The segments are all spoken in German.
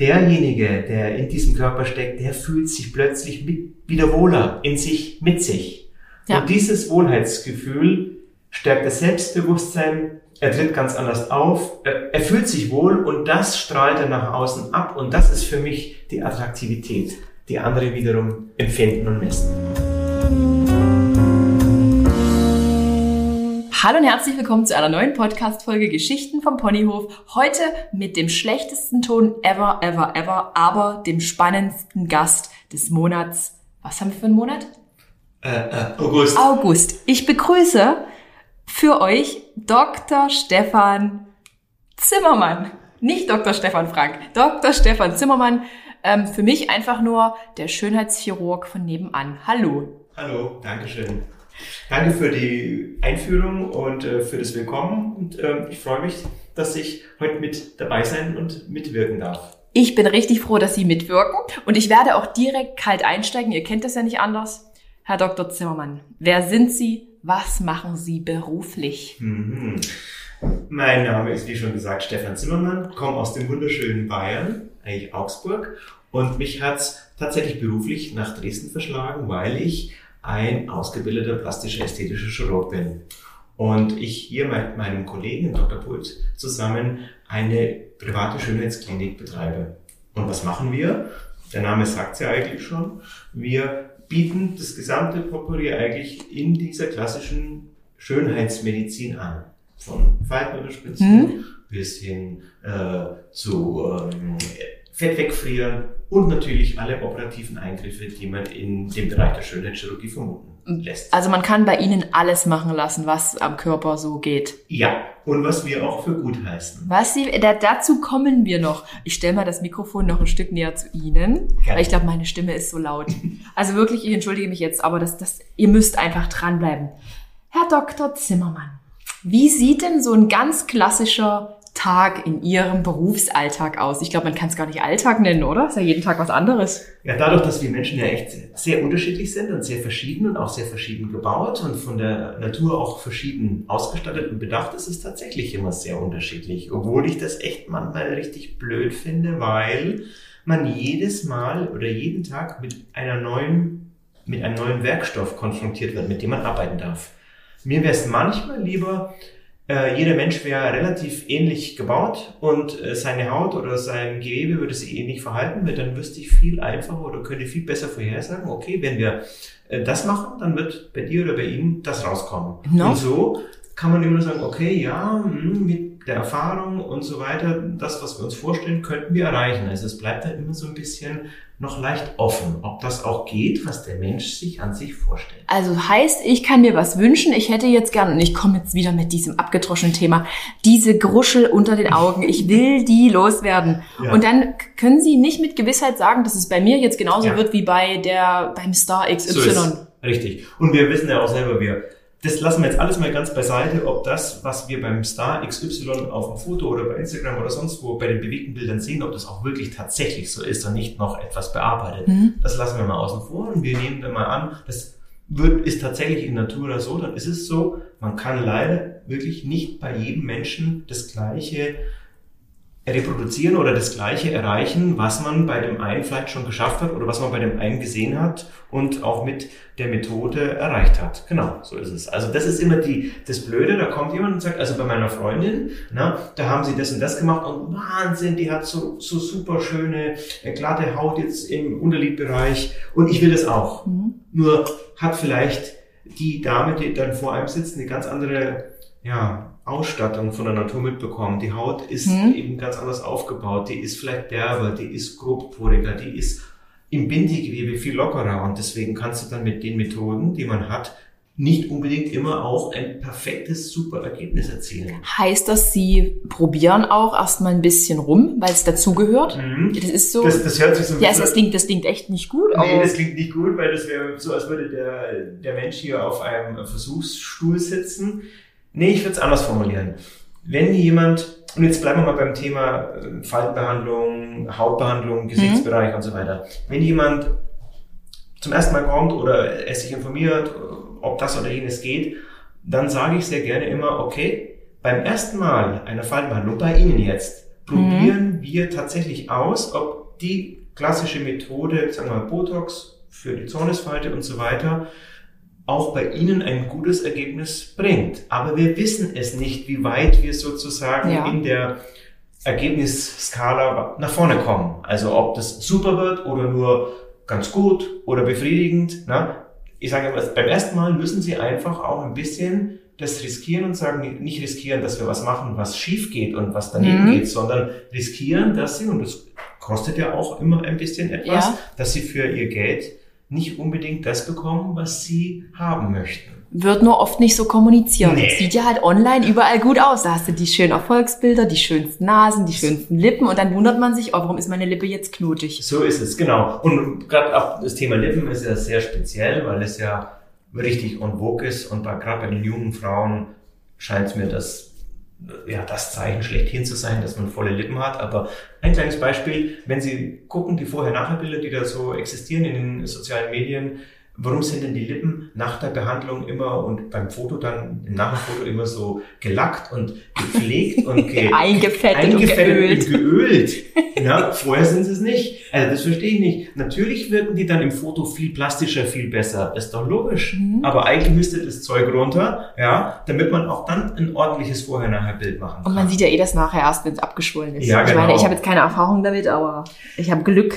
derjenige, der in diesem Körper steckt, der fühlt sich plötzlich mit, wieder wohler in sich, mit sich. Ja. Und dieses Wohlheitsgefühl stärkt das Selbstbewusstsein, er tritt ganz anders auf, er, er fühlt sich wohl und das strahlt er nach außen ab und das ist für mich die Attraktivität, die andere wiederum empfinden und messen. Hallo und herzlich willkommen zu einer neuen Podcast-Folge Geschichten vom Ponyhof. Heute mit dem schlechtesten Ton ever, ever, ever, aber dem spannendsten Gast des Monats. Was haben wir für einen Monat? Äh, äh, August. August. Ich begrüße für euch Dr. Stefan Zimmermann. Nicht Dr. Stefan Frank, Dr. Stefan Zimmermann. Ähm, für mich einfach nur der Schönheitschirurg von nebenan. Hallo. Hallo, Dankeschön. Danke für die Einführung und äh, für das Willkommen. Und äh, ich freue mich, dass ich heute mit dabei sein und mitwirken darf. Ich bin richtig froh, dass Sie mitwirken und ich werde auch direkt kalt einsteigen. Ihr kennt das ja nicht anders. Herr Dr. Zimmermann, wer sind Sie? Was machen Sie beruflich? Mhm. Mein Name ist, wie schon gesagt, Stefan Zimmermann, komme aus dem wunderschönen Bayern, eigentlich Augsburg. Und mich hat's tatsächlich beruflich nach Dresden verschlagen, weil ich ein ausgebildeter plastischer ästhetischer Chirurg bin. Und ich hier mit meinem Kollegen Dr. Pult zusammen eine private Schönheitsklinik betreibe. Und was machen wir? Der Name sagt es ja eigentlich schon. Wir bieten das gesamte Potpourri eigentlich in dieser klassischen Schönheitsmedizin an. Von Faltenunterspitzen hm? bis hin äh, zu ähm, Fett wegfrieren und natürlich alle operativen Eingriffe, die man in dem Bereich der Schönheitschirurgie vermuten lässt. Also man kann bei Ihnen alles machen lassen, was am Körper so geht. Ja, und was wir auch für gut heißen. Was Sie, da, dazu kommen wir noch. Ich stelle mal das Mikrofon noch ein Stück näher zu Ihnen, Gerne. weil ich glaube, meine Stimme ist so laut. Also wirklich, ich entschuldige mich jetzt, aber das, das, ihr müsst einfach dranbleiben. Herr Dr. Zimmermann, wie sieht denn so ein ganz klassischer Tag in Ihrem Berufsalltag aus? Ich glaube, man kann es gar nicht Alltag nennen, oder? Ist ja jeden Tag was anderes. Ja, dadurch, dass wir Menschen ja echt sehr unterschiedlich sind und sehr verschieden und auch sehr verschieden gebaut und von der Natur auch verschieden ausgestattet und bedacht, ist es tatsächlich immer sehr unterschiedlich. Obwohl ich das echt manchmal richtig blöd finde, weil man jedes Mal oder jeden Tag mit einer neuen, mit einem neuen Werkstoff konfrontiert wird, mit dem man arbeiten darf. Mir wäre es manchmal lieber, äh, jeder Mensch wäre relativ ähnlich gebaut und äh, seine Haut oder sein Gewebe würde sich ähnlich verhalten, weil dann wüsste ich viel einfacher oder könnte viel besser vorhersagen, okay, wenn wir äh, das machen, dann wird bei dir oder bei ihm das rauskommen. No. Und so kann man immer sagen, okay, ja, hm, mit der Erfahrung und so weiter, das, was wir uns vorstellen, könnten wir erreichen. Also es bleibt dann immer so ein bisschen noch leicht offen, ob das auch geht, was der Mensch sich an sich vorstellt. Also heißt, ich kann mir was wünschen, ich hätte jetzt gern, und ich komme jetzt wieder mit diesem abgedroschenen Thema, diese Gruschel unter den Augen, ich will die loswerden. Ja. Und dann können Sie nicht mit Gewissheit sagen, dass es bei mir jetzt genauso ja. wird wie bei der, beim Star XY. So richtig. Und wir wissen ja auch selber, wir das lassen wir jetzt alles mal ganz beiseite, ob das, was wir beim Star XY auf dem Foto oder bei Instagram oder sonst wo bei den bewegten Bildern sehen, ob das auch wirklich tatsächlich so ist und nicht noch etwas bearbeitet. Mhm. Das lassen wir mal außen vor und wir nehmen dann mal an, das wird, ist tatsächlich in Natura so, dann ist es so, man kann leider wirklich nicht bei jedem Menschen das gleiche reproduzieren oder das Gleiche erreichen, was man bei dem einen vielleicht schon geschafft hat oder was man bei dem einen gesehen hat und auch mit der Methode erreicht hat. Genau, so ist es. Also das ist immer die, das Blöde, da kommt jemand und sagt, also bei meiner Freundin, na, da haben sie das und das gemacht und Wahnsinn, die hat so, so super schöne, äh, glatte Haut jetzt im Unterlidbereich und ich will das auch. Mhm. Nur hat vielleicht die Dame, die dann vor einem sitzt, eine ganz andere, ja, Ausstattung von der Natur mitbekommen. Die Haut ist hm. eben ganz anders aufgebaut. Die ist vielleicht derber, die ist grobporiger, die ist im Bindegewebe viel lockerer. Und deswegen kannst du dann mit den Methoden, die man hat, nicht unbedingt immer auch ein perfektes, super Ergebnis erzielen. Heißt das, Sie probieren auch erstmal ein bisschen rum, weil es dazugehört? Mhm. Das ist so. Das, das hört sich so Ja, das klingt, das klingt echt nicht gut. Nee, das klingt nicht gut, weil das wäre so, als würde der, der Mensch hier auf einem Versuchsstuhl sitzen Nee, ich würde es anders formulieren. Wenn jemand, und jetzt bleiben wir mal beim Thema äh, Faltenbehandlung, Hautbehandlung, mhm. Gesichtsbereich mhm. und so weiter. Wenn jemand zum ersten Mal kommt oder es sich informiert, ob das oder jenes geht, dann sage ich sehr gerne immer, okay, beim ersten Mal einer Faltenbehandlung, bei Ihnen jetzt, probieren mhm. wir tatsächlich aus, ob die klassische Methode, sagen wir mal Botox für die Zornesfalte und so weiter, auch bei Ihnen ein gutes Ergebnis bringt. Aber wir wissen es nicht, wie weit wir sozusagen ja. in der Ergebnisskala nach vorne kommen. Also ob das super wird oder nur ganz gut oder befriedigend. Ne? Ich sage immer, beim ersten Mal müssen Sie einfach auch ein bisschen das riskieren und sagen, nicht riskieren, dass wir was machen, was schief geht und was daneben mhm. geht, sondern riskieren, dass Sie, und das kostet ja auch immer ein bisschen etwas, ja. dass Sie für Ihr Geld nicht unbedingt das bekommen, was sie haben möchten. Wird nur oft nicht so kommuniziert. Nee. Sieht ja halt online überall gut aus. Da hast du die schönen Erfolgsbilder, die schönsten Nasen, die schönsten Lippen und dann wundert man sich, oh, warum ist meine Lippe jetzt knotig? So ist es, genau. Und gerade auch das Thema Lippen ist ja sehr speziell, weil es ja richtig on vogue ist und gerade bei den jungen Frauen scheint es mir das ja, das Zeichen schlechthin zu sein, dass man volle Lippen hat. Aber ein kleines Beispiel, wenn Sie gucken, die Vorher-Nachher-Bilder, die da so existieren in den sozialen Medien, warum sind denn die Lippen nach der Behandlung immer und beim Foto dann, im Nachfoto immer so gelackt und gepflegt und ge eingefettet, eingefettet und geölt? ja, vorher sind sie es nicht. Also das verstehe ich nicht. Natürlich wirken die dann im Foto viel plastischer, viel besser. Ist doch logisch. Mhm. Aber eigentlich müsste das Zeug runter, ja, damit man auch dann ein ordentliches Vorher-Nachher-Bild machen kann. Und man sieht ja eh das nachher erst, wenn es abgeschwollen ist. Ja, ich genau. meine, ich habe jetzt keine Erfahrung damit, aber ich habe Glück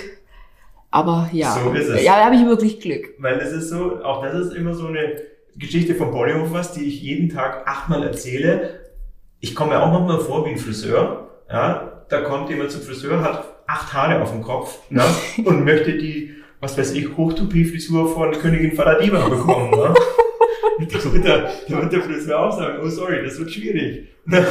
aber ja. So ist es. Ja, da habe ich wirklich Glück. Weil es ist so, auch das ist immer so eine Geschichte von Bollywood was, die ich jeden Tag achtmal erzähle. Ich komme ja auch manchmal vor wie ein Friseur. Ja, da kommt jemand zum Friseur, hat acht Haare auf dem Kopf ne, und möchte die, was weiß ich, Hochtoupie-Frisur von Königin Faladiva bekommen. Ne? da, wird der, da wird der Friseur auch sagen, oh sorry, das wird schwierig. Ne?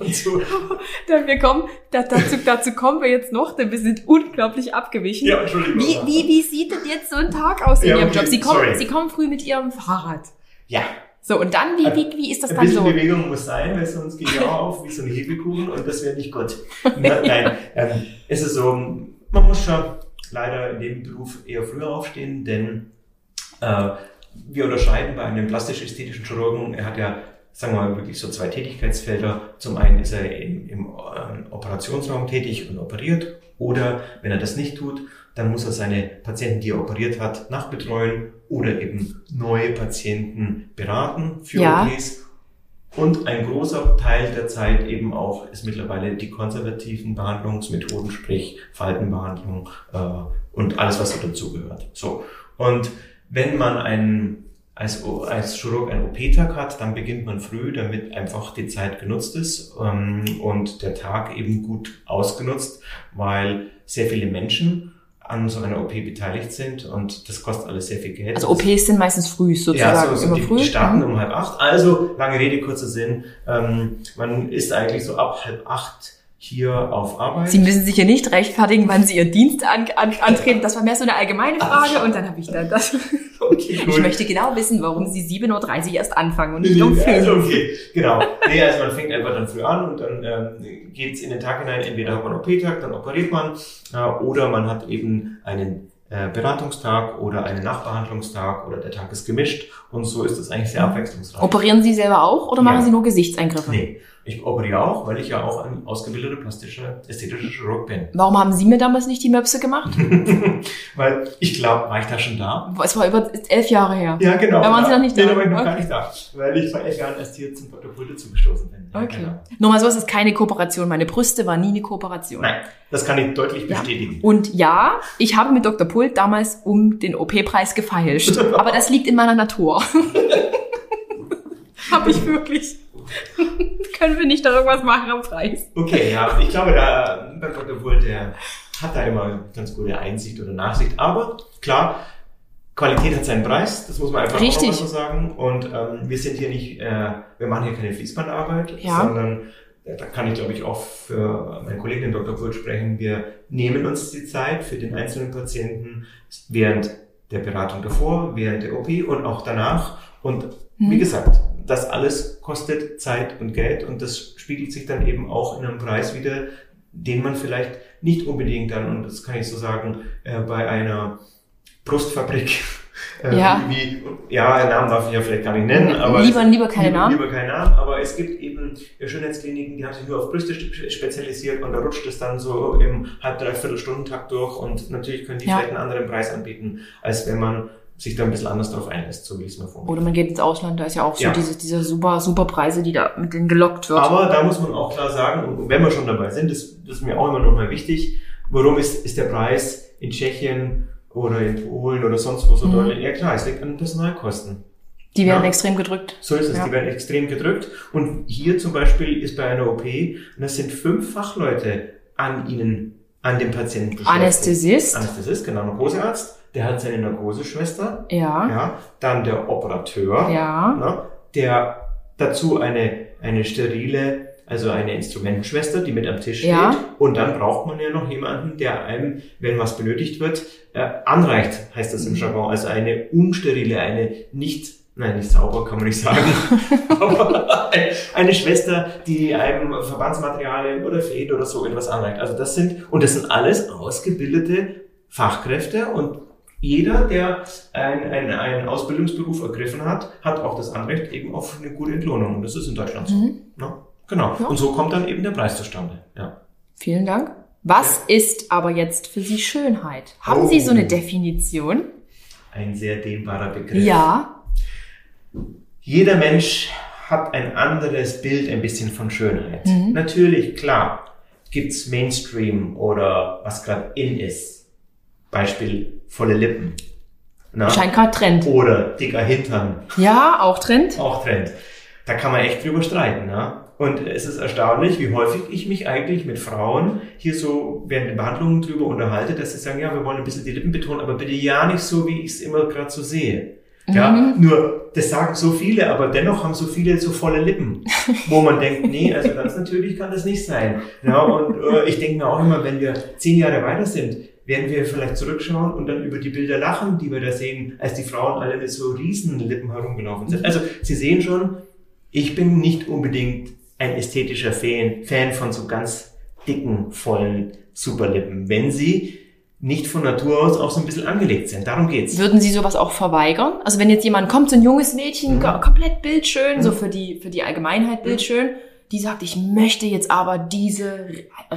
Und so. Dann wir kommen, dazu, dazu kommen wir jetzt noch, denn wir sind unglaublich abgewichen. Ja, Entschuldigung. Wie, wie, wie sieht denn jetzt so ein Tag aus in ja, Ihrem okay, Job? Sie kommen, Sie kommen früh mit Ihrem Fahrrad. Ja. So, und dann, wie, wie, wie ist das ein dann so? Ein bisschen Bewegung muss sein, weil sonst geht ja auf wie so ein Hebelkuchen und das wäre nicht gut. Nein, ähm, es ist so, man muss schon leider in dem Beruf eher früher aufstehen, denn äh, wir unterscheiden bei einem plastisch-ästhetischen Chirurgen, er hat ja sagen wir mal, wirklich so zwei Tätigkeitsfelder. Zum einen ist er im, im äh, Operationsraum tätig und operiert. Oder wenn er das nicht tut, dann muss er seine Patienten, die er operiert hat, nachbetreuen oder eben neue Patienten beraten für ja. OPs. Und ein großer Teil der Zeit eben auch ist mittlerweile die konservativen Behandlungsmethoden, sprich Faltenbehandlung äh, und alles, was so dazugehört. So. Und wenn man einen als, als Chirurg einen OP-Tag hat, dann beginnt man früh, damit einfach die Zeit genutzt ist ähm, und der Tag eben gut ausgenutzt, weil sehr viele Menschen an so einer OP beteiligt sind und das kostet alles sehr viel Geld. Also OPs sind meistens früh sozusagen, ja, so, so immer die, früh. Die starten mhm. um halb acht. Also lange Rede kurzer Sinn. Ähm, man ist eigentlich so ab halb acht hier auf Arbeit. Sie müssen sich ja nicht rechtfertigen, wann Sie Ihren Dienst an, an, antreten. Das war mehr so eine allgemeine Frage und dann habe ich dann das. Okay, cool. Ich möchte genau wissen, warum Sie 7.30 Uhr erst anfangen und nicht um 5 also okay, genau. Nee, also man fängt einfach dann früh an und dann ähm, geht es in den Tag hinein. Entweder hat man OP-Tag, dann operiert man äh, oder man hat eben einen äh, Beratungstag oder einen Nachbehandlungstag oder der Tag ist gemischt und so ist das eigentlich sehr abwechslungsreich. Operieren Sie selber auch oder machen ja. Sie nur Gesichtseingriffe? Nee, ich operiere auch, weil ich ja auch ein ausgebildeter plastischer, ästhetischer Chirurg bin. Warum haben Sie mir damals nicht die Möpse gemacht? weil ich glaube, war ich da schon da? Es war über elf Jahre her. Ja, genau. Da waren Sie noch nicht da? Nee, da war ich noch okay. gar nicht da. Weil ich vor elf Jahren erst hier zum Dr. Pulte zugestoßen bin. Ja, okay. Genau. Nochmal so, es ist keine Kooperation. Meine Brüste war nie eine Kooperation. Nein, das kann ich deutlich bestätigen. Ja. Und ja, ich habe mit Dr. Pult damals um den OP-Preis gefeilscht. Aber das liegt in meiner Natur. habe ich wirklich. Können wir nicht da irgendwas machen am Preis? Okay, ja, ich glaube, da beim Dr. Pult, der hat da immer ganz gute Einsicht oder Nachsicht. Aber klar, Qualität hat seinen Preis, das muss man einfach Richtig. auch so sagen. Und ähm, wir sind hier nicht, äh, wir machen hier keine Fließbandarbeit, ja. sondern äh, da kann ich glaube ich auch für meinen Kollegen, den Dr. Pult, sprechen. Wir nehmen uns die Zeit für den einzelnen Patienten während der Beratung davor, während der OP und auch danach. Und hm. wie gesagt, das alles kostet Zeit und Geld und das spiegelt sich dann eben auch in einem Preis wieder, den man vielleicht nicht unbedingt dann, und das kann ich so sagen, äh, bei einer Brustfabrik Äh, Ja. Wie, ja, Namen darf ich ja vielleicht gar nicht nennen, aber Lieber- lieber keine Namen. Lieber keine Namen, aber es gibt eben Schönheitskliniken, die haben sich nur auf Brüste spe- spezialisiert und da rutscht es dann so im halb dreiviertel Stundentakt durch und natürlich können die Ja. vielleicht einen anderen Preis anbieten, als wenn man sich da ein bisschen anders drauf einlässt, so wie ich es mir vorstelle. Oder man geht ins Ausland, da ist ja auch so Ja. diese, diese super, super Preise, die da mit denen gelockt wird. Aber da muss man auch klar sagen, und wenn wir schon dabei sind, das, das ist mir auch immer noch mal wichtig, warum ist, ist der Preis in Tschechien oder in Polen oder sonst wo so Mhm. deutlich? Ja klar, es liegt an Personalkosten. die werden Ja. extrem gedrückt. So ist es, Ja. die werden extrem gedrückt. Und hier zum Beispiel ist bei einer OP, und es sind fünf Fachleute an ihnen, an dem Patienten. Anästhesist. Anästhesist, genau, Narkosearzt, der hat seine Narkoseschwester, Ja. ja, dann der Operateur, Ja. ne, der dazu eine, eine sterile, also eine Instrumentenschwester, die mit am Tisch steht. Ja. Und dann braucht man ja noch jemanden, der einem, wenn was benötigt wird, äh, anreicht, heißt das im Jargon. Also eine unsterile, eine nicht, nein, nicht sauber kann man nicht sagen, aber eine- eine Schwester, die einem Verbandsmaterialien oder Fäden oder so etwas anreicht. Also das sind, und das sind alles ausgebildete Fachkräfte und jeder, der einen, einen Ausbildungsberuf ergriffen hat, hat auch das Anrecht eben auf eine gute Entlohnung. Und das ist in Deutschland so. Mhm. Ne? Genau. Ja. Und so kommt dann eben der Preis zustande. Ja. Vielen Dank. Was ist aber jetzt für Sie Schönheit? Haben Sie so eine Oh. Definition? Ein sehr dehnbarer Begriff. Ja. Jeder Mensch hat ein anderes Bild ein bisschen von Schönheit. Mhm. Natürlich, klar, gibt's Mainstream oder was gerade in ist. Beispiel volle Lippen. Na? Scheint gerade Trend. Oder dicker Hintern. Ja, auch Trend. Auch Trend. Da kann man echt drüber streiten. Ne? Und es ist erstaunlich, wie häufig ich mich eigentlich mit Frauen hier so während den Behandlungen drüber unterhalte, dass sie sagen, ja, wir wollen ein bisschen die Lippen betonen, aber bitte ja nicht so, wie ich es immer gerade so sehe. Ja, Mhm. nur das sagen so viele, aber dennoch haben so viele so volle Lippen, wo man denkt, nee, also ganz natürlich kann das nicht sein. Ja, und äh, ich denke mir auch immer, wenn wir zehn Jahre weiter sind, werden wir vielleicht zurückschauen und dann über die Bilder lachen, die wir da sehen, als die Frauen alle mit so riesen Lippen herumgelaufen sind. Also Sie sehen schon, ich bin nicht unbedingt ein ästhetischer Fan, Fan von so ganz dicken, vollen Superlippen, wenn sie nicht von Natur aus auch so ein bisschen angelegt sind. Darum geht's. Würden Sie sowas auch verweigern? Also wenn jetzt jemand kommt, so ein junges Mädchen, Mhm. ko- komplett bildschön, so Mhm. für die, für die Allgemeinheit bildschön, die sagt, ich möchte jetzt aber diese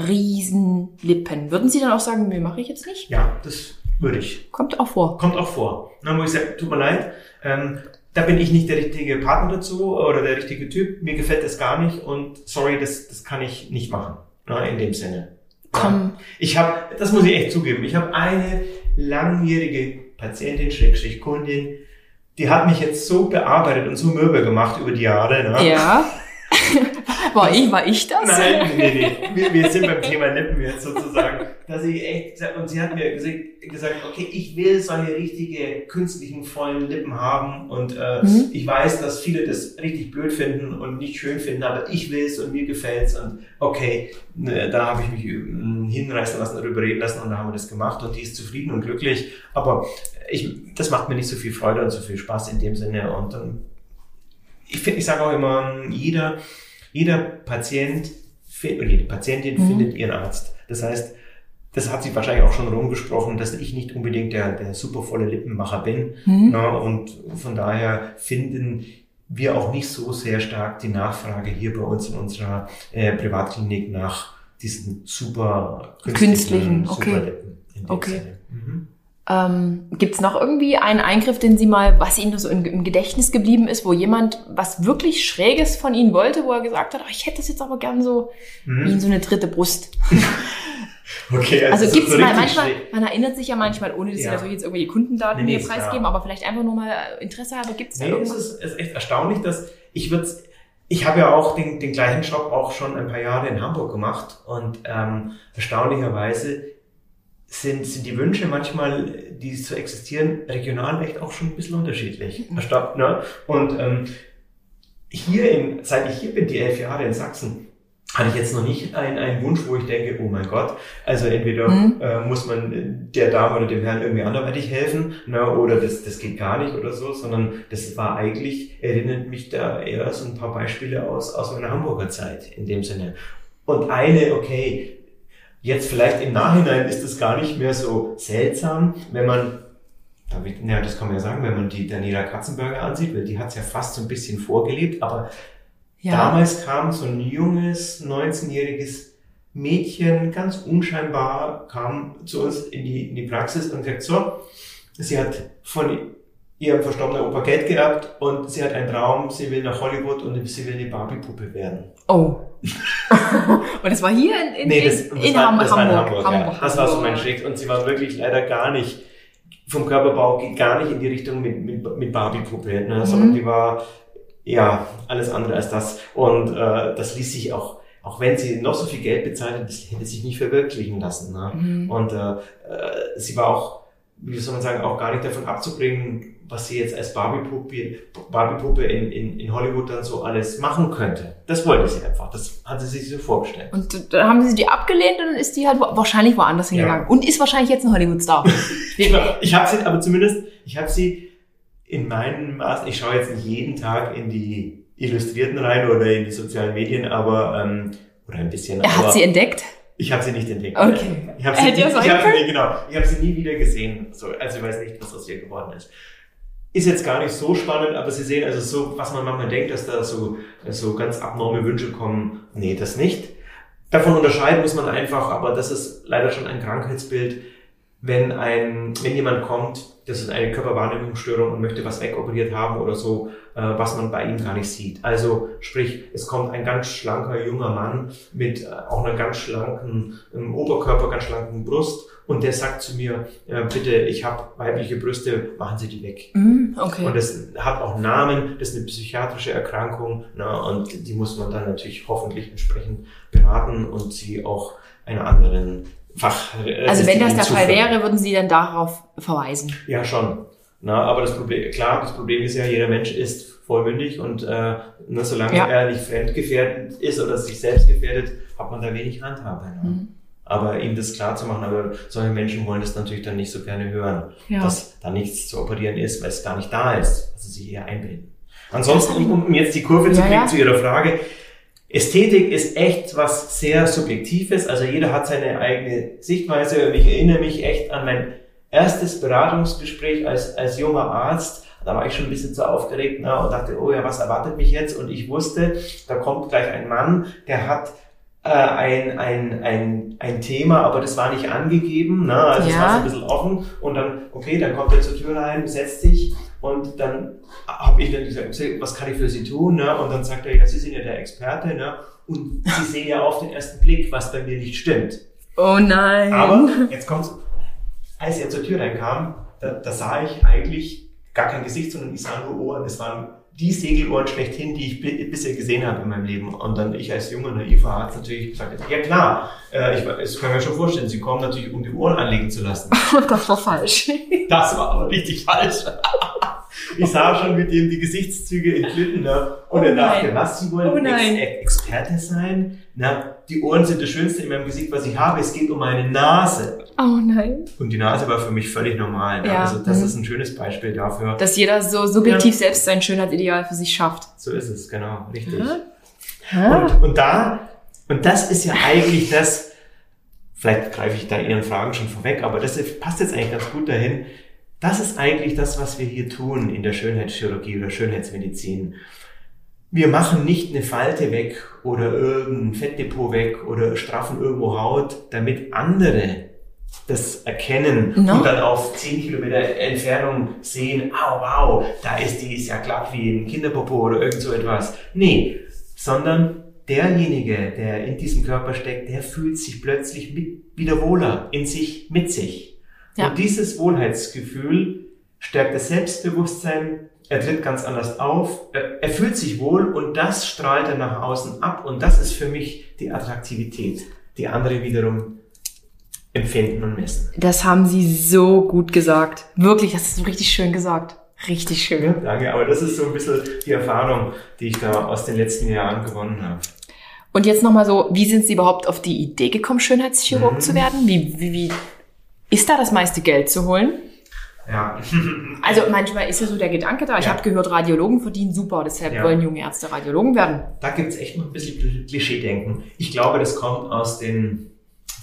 riesen Lippen. Würden Sie dann auch sagen, nee, mache ich jetzt nicht? Ja, das würde ich. Kommt auch vor. Kommt auch vor. Na, muss ich sagen, tut mir leid, ähm, da bin ich nicht der richtige Partner dazu oder der richtige Typ. Mir gefällt das gar nicht und sorry, das, das kann ich nicht machen. Na, in dem Sinne. Komm. Ich habe, das muss ich echt zugeben, ich habe eine langjährige Patientin, Schrägstrich Kundin, die hat mich jetzt so bearbeitet und so mürbe gemacht über die Jahre. Ne? Ja. war ich, war ich das? Nein, nee, nee. Wir, wir sind beim Thema Lippen jetzt sozusagen. Dass ich echt gesagt, und sie hat mir gesagt, okay, ich will solche richtige künstlichen vollen Lippen haben und äh, Mhm. ich weiß, dass viele das richtig blöd finden und nicht schön finden, aber ich will es und mir gefällt's und okay, ne, da habe ich mich ähm, hinreißen lassen, darüber reden lassen und da haben wir das gemacht und die ist zufrieden und glücklich, aber ich, das macht mir nicht so viel Freude und so viel Spaß in dem Sinne und dann ich finde, ich sage auch immer, jeder, jeder Patient oder jede Patientin Mhm. findet ihren Arzt. Das heißt, das hat sich wahrscheinlich auch schon rumgesprochen, dass ich nicht unbedingt der, der supervolle Lippenmacher bin. Mhm. Ja, und von daher finden wir auch nicht so sehr stark die Nachfrage hier bei uns in unserer äh, Privatklinik nach diesen super Künstlichen, okay. Superlippen. in dem Okay. Mhm. Ähm, Gibt es noch irgendwie einen Eingriff, den Sie mal, was Ihnen so im, Gedächtnis geblieben ist, wo jemand was wirklich Schräges von Ihnen wollte, wo er gesagt hat, "Ah, ich hätte das jetzt aber gern so wie in Mhm. so eine dritte Brust. Okay, Also so- gibt's so mal manchmal, schräg. man erinnert sich ja manchmal, ohne dass Sie Ja. natürlich jetzt irgendwelche Kundendaten Nee, nee, hier preisgeben, aber vielleicht einfach nur mal Interesse halber, gibt es da Nee, es irgendwas? ist, ist echt erstaunlich, dass ich würde ich habe ja auch den, den gleichen Job auch schon ein paar Jahre in Hamburg gemacht und ähm, erstaunlicherweise sind, sind die Wünsche manchmal, die so existieren, regional echt auch schon ein bisschen unterschiedlich. Erstaunt, ne? Und ähm, hier, in, seit ich hier bin, die elf Jahre in Sachsen, hatte ich jetzt noch nicht einen, einen Wunsch, wo ich denke, oh mein Gott, also entweder Mhm. äh, muss man der Dame oder dem Herrn irgendwie anderweitig helfen, ne, oder das, das geht gar nicht oder so, sondern das war eigentlich, erinnert mich da eher so ein paar Beispiele aus, aus meiner Hamburger Zeit in dem Sinne. Und eine, okay, jetzt vielleicht im Nachhinein ist es gar nicht mehr so seltsam, wenn man ja, das kann man ja sagen, wenn man die Daniela Katzenberger ansieht, weil die hat es ja fast so ein bisschen vorgelebt, aber ja. damals kam so ein junges, 19-jähriges Mädchen, ganz unscheinbar, kam zu uns in die, in die Praxis und gesagt, so, sie hat von ihrem verstorbenen Opa Geld gehabt und sie hat einen Traum, sie will nach Hollywood und sie will eine Barbie-Puppe werden. Oh. und das war hier in, in, nee, das, das in, war, das Hamburg. War in Hamburg, Hamburg, ja. Das war so mein Schritt und sie war wirklich leider gar nicht vom Körperbau gar nicht in die Richtung mit, mit, mit Barbie-Puppe, ne, mhm. sondern die war ja alles andere als das und äh, das ließ sich auch auch wenn sie noch so viel Geld bezahlt hat, das hätte sich nicht verwirklichen lassen. Ne? Mhm. Und äh, äh sie war auch, wie soll man sagen, auch gar nicht davon abzubringen, was sie jetzt als Barbie-Puppe Barbie in, in, in Hollywood dann so alles machen könnte. Das wollte sie einfach. Das hat sie sich so vorgestellt. Und dann haben sie die abgelehnt und dann ist die halt wahrscheinlich woanders hingegangen. Ja. Und ist wahrscheinlich jetzt ein Hollywood-Star. ich habe sie, aber zumindest, ich habe sie in meinen Maßen, ich schaue jetzt nicht jeden Tag in die Illustrierten rein oder in die sozialen Medien, aber ähm, oder ein bisschen. Er hat sie entdeckt? Ich habe sie nicht entdeckt. Okay. Ich habe sie, nie, ich hab, nee, genau, ich hab sie nie wieder gesehen. So, also ich weiß nicht, was aus ihr geworden ist. Ist jetzt gar nicht so spannend, aber Sie sehen also so, was man manchmal denkt, dass da so, so ganz abnorme Wünsche kommen. Nee, das nicht. Davon unterscheiden muss man einfach, aber das ist leider schon ein Krankheitsbild, wenn ein, wenn jemand kommt, das ist eine Körperwahrnehmungsstörung und möchte was wegoperiert haben oder so, äh, was man bei ihm gar nicht sieht. Also sprich, es kommt ein ganz schlanker junger Mann mit äh, auch einer ganz schlanken ähm, Oberkörper, ganz schlanken Brust und der sagt zu mir, äh, bitte, ich habe weibliche Brüste, machen Sie die weg. Mm, okay. Und das hat auch Namen, das ist eine psychiatrische Erkrankung na, und die muss man dann natürlich hoffentlich entsprechend beraten und sie auch einer anderen Fach. Äh, also wenn das der Fall wäre, würden Sie dann darauf verweisen? Ja, schon. Na, aber das Problem, klar, das Problem ist ja, jeder Mensch ist vollmündig und äh, nur solange ja. er nicht fremdgefährdet ist oder sich selbst gefährdet, hat man da wenig Handhabe. Ne? Mhm. Aber ihm das klar zu machen, aber solche Menschen wollen das natürlich dann nicht so gerne hören, ja. dass da nichts zu operieren ist, weil es gar nicht da ist, also sich eher einbilden. Ansonsten, um jetzt die Kurve zu kriegen ja. zu Ihrer Frage, Ästhetik ist echt was sehr Subjektives, also jeder hat seine eigene Sichtweise ich erinnere mich echt an mein erstes Beratungsgespräch als, als junger Arzt. Da war ich schon ein bisschen zu aufgeregt ne, und dachte, oh ja, was erwartet mich jetzt? Und ich wusste, da kommt gleich ein Mann, der hat äh, ein, ein, ein, ein Thema, aber das war nicht angegeben, ne? also es war so ein bisschen offen. Und dann, okay, dann kommt er zur Tür rein, setzt sich und dann habe ich dann gesagt, was kann ich für Sie tun? Ne? Und dann sagt er, ja, Sie sind ja der Experte ne? und Sie sehen ja auf den ersten Blick, was bei mir nicht stimmt. Oh nein. Aber jetzt kommt's, als er zur Tür reinkam, da, da sah ich eigentlich gar kein Gesicht, sondern ich sah nur Ohren. Es waren die Segelohren schlechthin, die ich bisher gesehen habe in meinem Leben. Und dann ich als junger naiver Arzt natürlich gesagt, ja klar, äh, ich, das kann mir schon vorstellen, Sie kommen natürlich, um die Ohren anlegen zu lassen. das war falsch. Das war aber richtig falsch. Ich sah schon mit ihm die Gesichtszüge entglitten. Ne? Und oh er dachte, was, Sie wollen oh Ex Experte sein? Na, die Ohren sind das Schönste in meinem Gesicht, was ich habe. Es geht um meine Nase. Oh nein. Und die Nase war für mich völlig normal. Ne? Ja. Also das mhm. ist ein schönes Beispiel dafür. Dass jeder so subjektiv ja. selbst sein Schönheitsideal für sich schafft. So ist es, genau, richtig. Ja. Und, und da, und das ist ja eigentlich das, vielleicht greife ich da Ihren Fragen schon vorweg, aber das passt jetzt eigentlich ganz gut dahin. Das ist eigentlich das, was wir hier tun in der Schönheitschirurgie oder Schönheitsmedizin. Wir machen nicht eine Falte weg oder irgendein Fettdepot weg oder straffen irgendwo Haut, damit andere das erkennen no. und dann auf 10 Kilometer Entfernung sehen, oh wow, da ist die, ist ja glatt wie ein Kinderpopo oder irgend so etwas. Nee, sondern derjenige, der in diesem Körper steckt, der fühlt sich plötzlich mit, wieder wohler in sich, mit sich. Ja. Und dieses Wohlheitsgefühl stärkt das Selbstbewusstsein, er tritt ganz anders auf, er, fühlt sich wohl und das strahlt er nach außen ab und das ist für mich die Attraktivität. Die andere wiederum empfinden und messen. Das haben Sie so gut gesagt. Wirklich, das ist so richtig schön gesagt. Richtig schön. Ja, danke, aber das ist so ein bisschen die Erfahrung, die ich da aus den letzten Jahren gewonnen habe. Und jetzt nochmal so, wie sind Sie überhaupt auf die Idee gekommen, Schönheitschirurg mhm. zu werden? Wie, wie, wie ist da das meiste Geld zu holen? Ja. also manchmal ist ja so der Gedanke da. Ich ja. habe gehört, Radiologen verdienen super, deshalb ja. wollen junge Ärzte Radiologen werden. Da gibt's echt noch ein bisschen Klischee-Denken. Ich glaube, das kommt aus den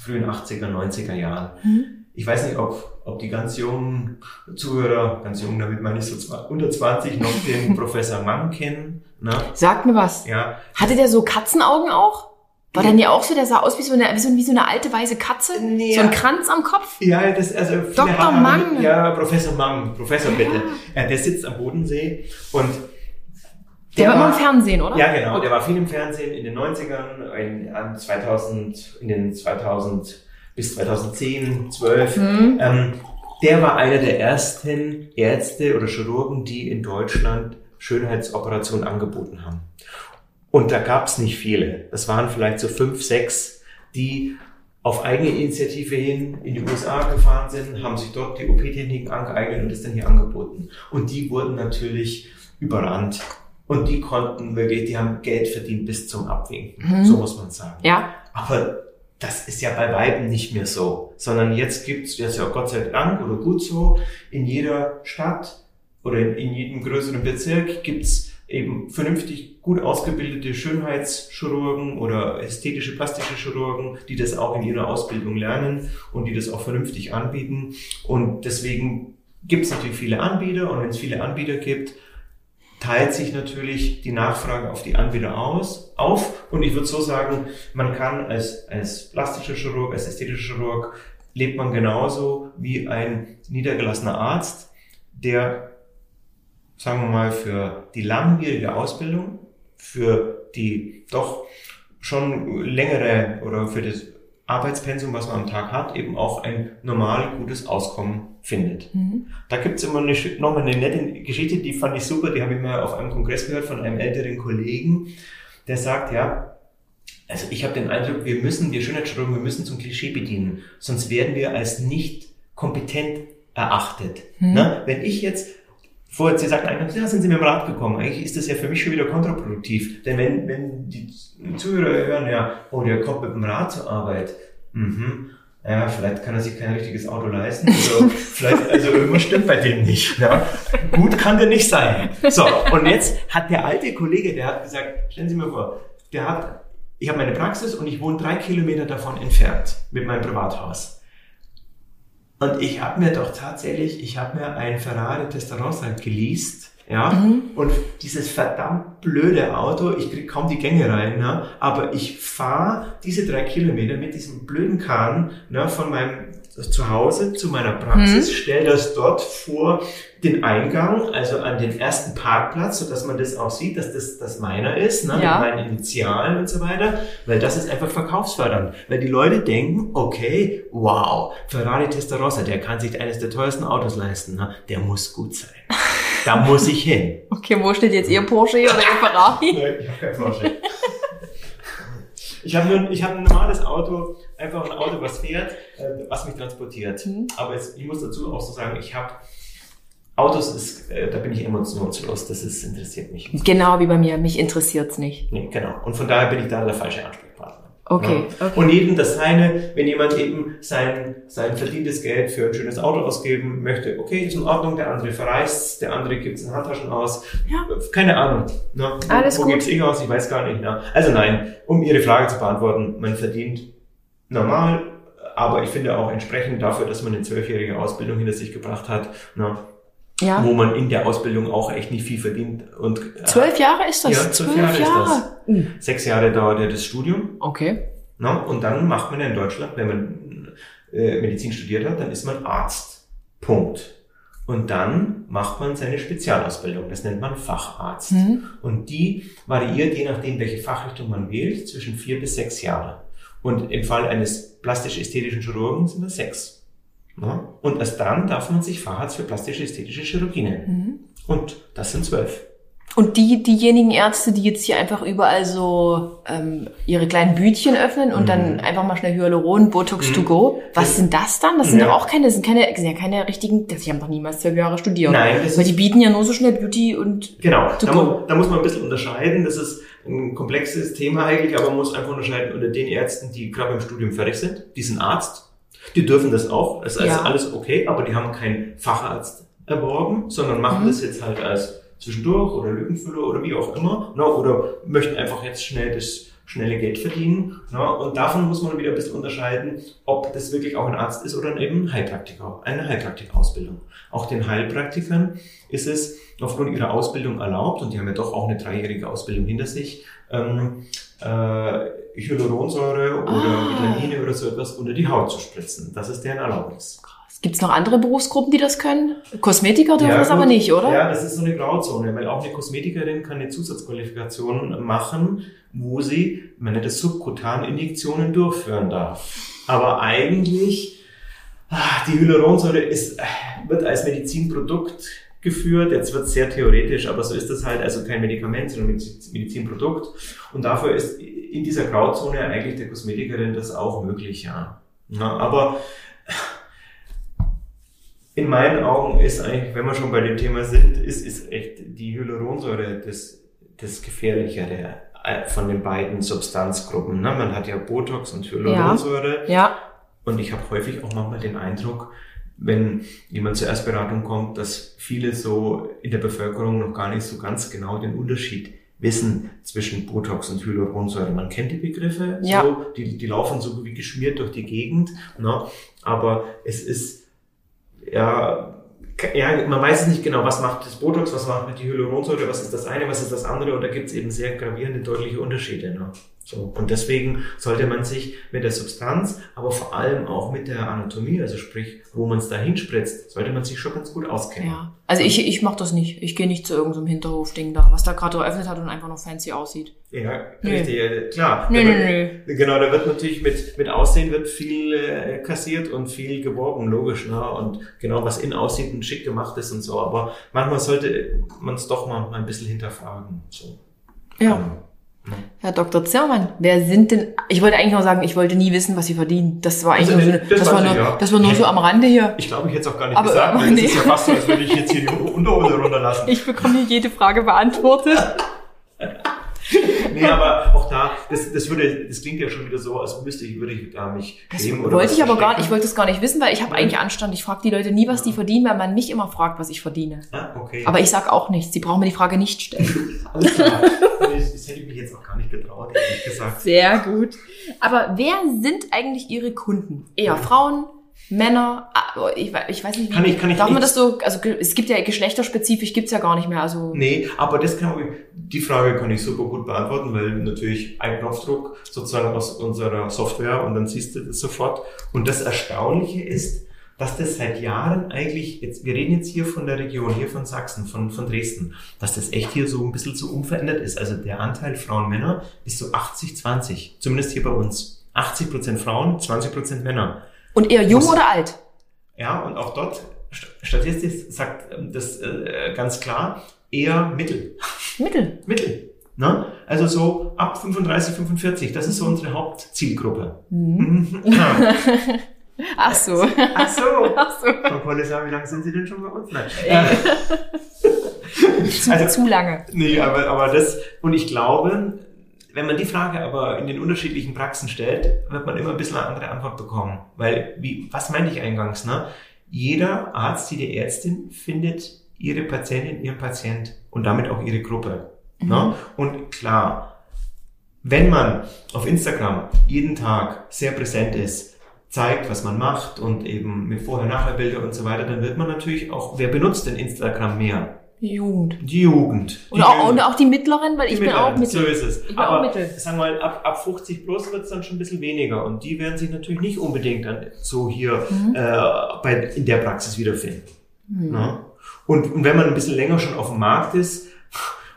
frühen 80er, 90er Jahren. Mhm. ich weiß nicht, ob, ob die ganz jungen Zuhörer, ganz jung, damit meine ich so unter 20, noch den Professor Mann kennen. Ne? Sagt mir was. Ja. Hatte der so Katzenaugen auch? War ja. dann ja auch so, der sah aus wie so eine, wie so, eine alte weiße Katze? Nee, so ein Kranz am Kopf? Ja, das, also. Dr. Mang. Ja, Professor Mang, Professor bitte. Ja. der sitzt am Bodensee und der, der war immer im Fernsehen, oder? Ja, genau. Der war viel im Fernsehen in den 90ern, in, 2000, in den 2000 bis 2010, 12. Mhm. Ähm, der war einer der ersten Ärzte oder Chirurgen, die in Deutschland Schönheitsoperationen angeboten haben. Und da gab es nicht viele. Das waren vielleicht so fünf, sechs, die auf eigene Initiative hin in die USA gefahren sind, haben sich dort die OP-Techniken angeeignet und das dann hier angeboten. Und die wurden natürlich überrannt. Und die konnten wirklich, die haben Geld verdient bis zum Abwinken. Mhm. So muss man sagen. Ja. Aber das ist ja bei Weitem nicht mehr so, sondern jetzt gibt's, das ist ja Gott sei Dank oder gut so, in jeder Stadt oder in, in jedem größeren Bezirk gibt's eben vernünftig gut ausgebildete Schönheitschirurgen oder ästhetische plastische Chirurgen, die das auch in ihrer Ausbildung lernen und die das auch vernünftig anbieten. Und deswegen gibt es natürlich viele Anbieter und wenn es viele Anbieter gibt, teilt sich natürlich die Nachfrage auf die Anbieter aus, auf. Und ich würde so sagen, man kann als, als plastischer Chirurg, als ästhetischer Chirurg, lebt man genauso wie ein niedergelassener Arzt, der, sagen wir mal, für die langwierige Ausbildung, für die doch schon längere oder für das Arbeitspensum, was man am Tag hat, eben auch ein normal gutes Auskommen findet. Mhm. Da gibt's immer eine, nochmal eine nette Geschichte, die fand ich super, die habe ich mal auf einem Kongress gehört von einem älteren Kollegen, der sagt, ja, also ich habe den Eindruck, wir müssen, wir Schönheitschirurgen, wir müssen zum Klischee bedienen, sonst werden wir als nicht kompetent erachtet. Mhm. Na, wenn ich jetzt vorher, Sie sagten eigentlich, ja, sind Sie mit dem Rad gekommen. Eigentlich ist das ja für mich schon wieder kontraproduktiv. Denn wenn, wenn die Zuhörer hören, ja, oh, der kommt mit dem Rad zur Arbeit, mhm, ja, vielleicht kann er sich kein richtiges Auto leisten. Also, vielleicht, also irgendwas stimmt bei dem nicht. Ja. Gut kann der nicht sein. So, und jetzt hat der alte Kollege, der hat gesagt, stellen Sie mir vor, der hat, ich habe meine Praxis und ich wohne drei Kilometer davon entfernt mit meinem Privathaus. Und ich habe mir doch tatsächlich, ich habe mir ein Ferrari Testarossa geleast ja, mhm. und dieses verdammt blöde Auto, ich krieg kaum die Gänge rein, ne? aber ich fahre diese drei Kilometer mit diesem blöden Kahn ne, von meinem Zuhause zu meiner Praxis, mhm. stelle das dort vor den Eingang, also an den ersten Parkplatz, so dass man das auch sieht, dass das, das meiner ist, ne, ja. mit meinen Initialen und so weiter, weil das ist einfach verkaufsfördernd, weil die Leute denken, okay, wow, Ferrari Testarossa, der kann sich eines der teuersten Autos leisten, ne, der muss gut sein. Da muss ich hin. Okay, wo steht jetzt Ihr Porsche oder Ihr Ferrari? Nein, ich habe kein Porsche. Ich habe nur, ich habe ein normales Auto, einfach ein Auto, was fährt, äh, was mich transportiert. Mhm. Aber jetzt, ich muss dazu auch so sagen, ich habe Autos ist, äh, da bin ich emotionslos, das ist, interessiert mich. Genau wie bei mir, mich interessiert's nicht. Nee, genau. Und von daher bin ich da der falsche Ansprechpartner. Okay, ja. okay. Und jedem das seine, wenn jemand eben sein, sein verdientes Geld für ein schönes Auto ausgeben möchte, okay, ist in Ordnung, der andere verreist, der andere gibt es in Handtaschen aus. Ja. Keine Ahnung. Ne? Alles wo gut. gibt's eh aus? Ich weiß gar nicht. Ne? Also nein, um Ihre Frage zu beantworten, man verdient normal, aber ich finde auch entsprechend dafür, dass man eine zwölfjährige Ausbildung hinter sich gebracht hat, ne? Ja. wo man in der Ausbildung auch echt nicht viel verdient. Und, äh, zwölf Jahre ist das? Ja, zwölf, Jahre, Jahre, ist das. Uh. Sechs Jahre dauert ja das Studium. Okay. Na, und dann macht man ja in Deutschland, wenn man äh, Medizin studiert hat, dann ist man Arzt. Punkt. Und dann macht man seine Spezialausbildung. Das nennt man Facharzt. Mhm. Und die variiert, je nachdem, welche Fachrichtung man wählt, zwischen vier bis sechs Jahre. Und im Fall eines plastisch-ästhetischen Chirurgen sind das sechs. Ja? Und erst dann darf man sich Facharzt für plastische ästhetische Chirurgie nennen. Mhm. Und das sind zwölf. Und die, diejenigen Ärzte, die jetzt hier einfach überall so ähm, ihre kleinen Bütchen öffnen und mhm. dann einfach mal schnell Hyaluron, Botox mhm. to go, was sind das dann? Das sind ja. doch auch keine, das sind keine, das sind ja keine richtigen, das, ich habe noch niemals zwölf Jahre studiert. Nein, das Weil die bieten ja nur so schnell Beauty und Genau, da, mu da, muss man ein bisschen unterscheiden. Das ist ein komplexes Thema eigentlich, aber man muss einfach unterscheiden unter den Ärzten, die gerade im Studium fertig sind. Die sind Arzt, die dürfen das auch, das ist ja. alles okay, aber die haben keinen Facharzt erworben, sondern machen mhm. das jetzt halt als zwischendurch oder Lückenfüller oder wie auch immer, ne, oder möchten einfach jetzt schnell das schnelle Geld verdienen. Ja, und davon muss man wieder ein bisschen unterscheiden, ob das wirklich auch ein Arzt ist oder eben ein Heilpraktiker, eine Heilpraktikerausbildung. Auch den Heilpraktikern ist es aufgrund ihrer Ausbildung erlaubt, und die haben ja doch auch eine dreijährige Ausbildung hinter sich, ähm, äh, Hyaluronsäure oder Ah. Vitamine oder so etwas unter die Haut zu spritzen. Das ist deren Erlaubnis. Gibt es noch andere Berufsgruppen, die das können? Kosmetiker dürfen das gut. aber nicht, oder? Ja, das ist so eine Grauzone, weil auch eine Kosmetikerin kann eine Zusatzqualifikation machen, wo sie, man nennt es Subkutan-Injektionen durchführen darf. Aber eigentlich, ah, die Hyaluronsäure ist, äh, wird als Medizinprodukt geführt. Jetzt wird es sehr theoretisch, aber so ist das halt, also kein Medikament, sondern Mediz- Medizinprodukt. Und dafür ist in dieser Grauzone eigentlich der Kosmetikerin das auch möglich, ja. Na, aber in meinen Augen ist eigentlich, wenn wir schon bei dem Thema sind, ist, ist echt die Hyaluronsäure das, das Gefährlichere äh, von den beiden Substanzgruppen. Ne? Man hat ja Botox und Hyaluronsäure. Ja. Und ich habe häufig auch manchmal den Eindruck, wenn jemand zur Erstberatung kommt, dass viele so in der Bevölkerung noch gar nicht so ganz genau den Unterschied wissen zwischen Botox und Hyaluronsäure. Man kennt die Begriffe, Ja. so, die, die laufen so wie geschmiert durch die Gegend, ne? aber es ist ja, ja, man weiß es nicht genau, was macht das Botox, was macht die Hyaluronsäure, was ist das eine, was ist das andere und da gibt es eben sehr gravierende, deutliche Unterschiede. Ne? So, und deswegen sollte man sich mit der Substanz, aber vor allem auch mit der Anatomie, also sprich, wo man es da hinspritzt, sollte man sich schon ganz gut auskennen. Ja. Also ich, ich mach das nicht. Ich gehe nicht zu irgendeinem Hinterhofding da, was da gerade eröffnet hat und einfach noch fancy aussieht. Ja, Nee. richtig, klar. Nö, Da nö, wird- nö. Genau, da wird natürlich mit, mit Aussehen wird viel äh, kassiert und viel geworben, logisch, ne? Und genau, was in aussieht und schick gemacht ist und so. Aber manchmal sollte man es doch mal, mal ein bisschen hinterfragen. So. Ja. Ähm, Herr Dr. Zimmermann, wer sind denn, ich wollte eigentlich nur sagen, ich wollte nie wissen, was Sie verdienen. Das war eigentlich Also, nur so, das das, war nur, ja. das war nur so am Rande hier. Ich glaube, ich hätte es auch gar nicht Aber- gesagt, aber nee. es ist ja fast so, als würde ich jetzt hier die Unterhose runterlassen. Ich bekomme hier jede Frage beantwortet. Nee, aber auch da, das, das würde, das klingt ja schon wieder so, als müsste ich, würde ich da mich Das schämen oder wollte ich aber gar nicht, ich wollte es gar nicht wissen, weil ich habe eigentlich Anstand. Ich frage die Leute nie, was die verdienen, weil man mich immer fragt, was ich verdiene. Ah, okay. Aber ich sag auch nichts. Sie brauchen mir die Frage nicht stellen. Alles klar. das, das hätte ich mich jetzt auch gar nicht getraut, ehrlich gesagt. Sehr gut. Aber wer sind eigentlich Ihre Kunden? Eher Frauen, Männer? Ah, Ich, we- ich weiß nicht, wie Kann ich- kann ich darf man nicht- das so, also es gibt ja geschlechterspezifisch, gibt's ja gar nicht mehr. Also Nee, aber das kann die Frage kann ich super gut beantworten, weil natürlich ein Knopfdruck sozusagen aus unserer Software und dann siehst du das sofort. Und das Erstaunliche ist, dass das seit Jahren eigentlich, jetzt, wir reden jetzt hier von der Region, hier von Sachsen, von, von Dresden, dass das echt hier so ein bisschen so unverändert ist. Also der Anteil Frauen-Männer ist so 80-20, zumindest hier bei uns. 80% Frauen, 20% Männer. Und eher jung Was- oder alt? Ja, und auch dort, St- Statistisch sagt ähm, das äh, ganz klar, eher Mittel. Mittel. Mittel. Ne? Also so ab 35, 45, das ist so unsere Hauptzielgruppe. Mhm. Ja. Ach so. Ach so. Ach so. Frau Kollesar, wie lange sind Sie denn schon bei uns? Nein. Äh, Zu, Also- zu lange. nee, aber, aber das, und ich glaube, wenn man die Frage aber in den unterschiedlichen Praxen stellt, wird man immer ein bisschen eine andere Antwort bekommen. Weil, wie, was meinte ich eingangs, ne? Jeder Arzt, jede Ärztin findet ihre Patientin, ihren Patient und damit auch ihre Gruppe. Ne? Und klar, wenn man auf Instagram jeden Tag sehr präsent ist, zeigt, was man macht und eben mit Vorher-Nachher-Bilder und so weiter, dann wird man natürlich auch, wer benutzt denn Instagram mehr? Jugend. Die Jugend. Die Und auch, Jugend. und auch die mittleren, weil ich Die bin auch Mittleren, Mittel. So ist es. Ich bin Aber auch Mittel. sagen wir mal, ab, ab 50 plus wird es dann schon ein bisschen weniger. Und die werden sich natürlich nicht unbedingt dann so hier Mhm. äh, bei, in der Praxis wiederfinden. Hm. Ne? Und, und wenn man ein bisschen länger schon auf dem Markt ist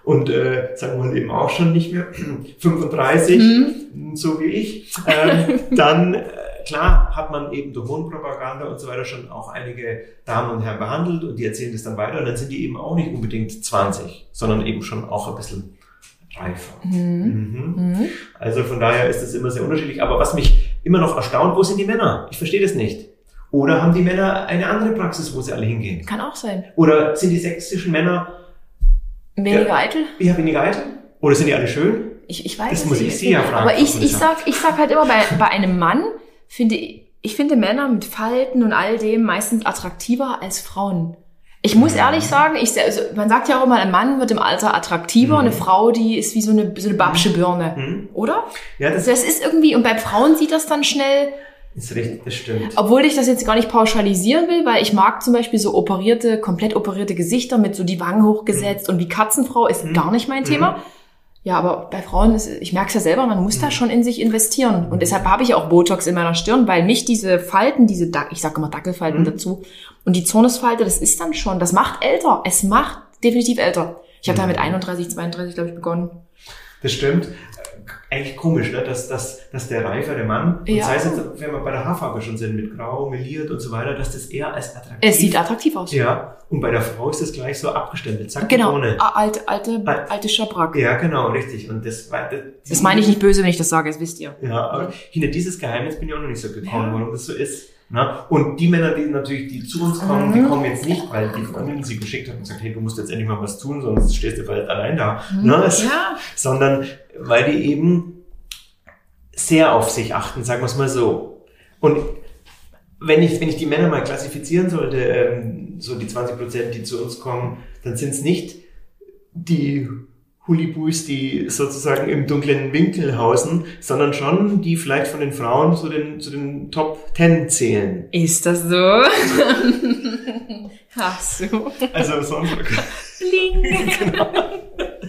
und äh, sagen wir mal eben auch schon nicht mehr 35, Mhm. so wie ich, ähm, dann äh, klar hat man eben durch Mundpropaganda und so weiter schon auch einige Damen und Herren behandelt und die erzählen das dann weiter und dann sind die eben auch nicht unbedingt 20, sondern eben schon auch ein bisschen reifer. Mhm. Mhm. Also von daher ist es immer sehr unterschiedlich. Aber was mich immer noch erstaunt, wo sind die Männer? Ich verstehe das nicht. Oder haben die Männer eine andere Praxis, wo sie alle hingehen? Kann auch sein. Oder sind die sächsischen Männer Weniger Ja. eitel? eher weniger eitel? Oder sind die alle schön? Ich, ich weiß Das es muss ich. Sie ja fragen, Aber ich, ich, sag, ich sag halt immer, bei, bei einem Mann finde ich, finde Männer mit Falten und all dem meistens attraktiver als Frauen. Ich muss ehrlich sagen, ich, also man sagt ja auch immer, ein Mann wird im Alter attraktiver, eine Frau, die ist wie so eine, so eine babsche Birne, oder? Ja, das Also das ist irgendwie, und bei Frauen sieht das dann schnell, ist richtig, das stimmt. obwohl ich das jetzt gar nicht pauschalisieren will, weil ich mag zum Beispiel so operierte, komplett operierte Gesichter mit so die Wangen hochgesetzt und wie Katzenfrau ist gar nicht mein Thema. Ja, aber bei Frauen ist, ich merke es ja selber, man muss da schon in sich investieren. Und deshalb habe ich auch Botox in meiner Stirn, weil mich diese Falten, diese, Dac- ich sage immer Dackelfalten dazu, und die Zornesfalte, das ist dann schon, das macht älter. Es macht definitiv älter. Ich habe da mit 31, 32, glaube ich, begonnen. Das stimmt. Eigentlich komisch, ne? dass, dass, dass der reifere Mann, und Ja. sei es jetzt, wenn wir bei der Haarfarbe schon sind, mit grau, meliert und so weiter, dass das eher als attraktiv Es sieht attraktiv aus. Ja, und bei der Frau ist das gleich so abgestempelt. Zack, Genau, ohne. Alte, alte, Al- alte Schabrack. Ja, genau, richtig. Und das war, das, Das meine ich nicht böse, wenn ich das sage, das wisst ihr. Ja, aber hinter dieses Geheimnis bin ich auch noch nicht so gekommen, Ja. warum das so ist. Na? Und die Männer, die natürlich, die zu uns kommen, Mhm. die kommen jetzt nicht, weil die Freundin sie geschickt hat und gesagt, hey, du musst jetzt endlich mal was tun, sonst stehst du vielleicht allein da. Ne? Es- Mhm. Ja. Sondern weil die eben sehr auf sich achten, sagen wir es mal so. Und wenn ich, wenn ich die Männer mal klassifizieren sollte, ähm, so die 20 Prozent, die zu uns kommen, dann sind es nicht die Hulibus, die sozusagen im dunklen Winkel hausen, sondern schon die vielleicht von den Frauen zu den, zu den Top 10 zählen. Ist das so? Ach so. Also so Bling.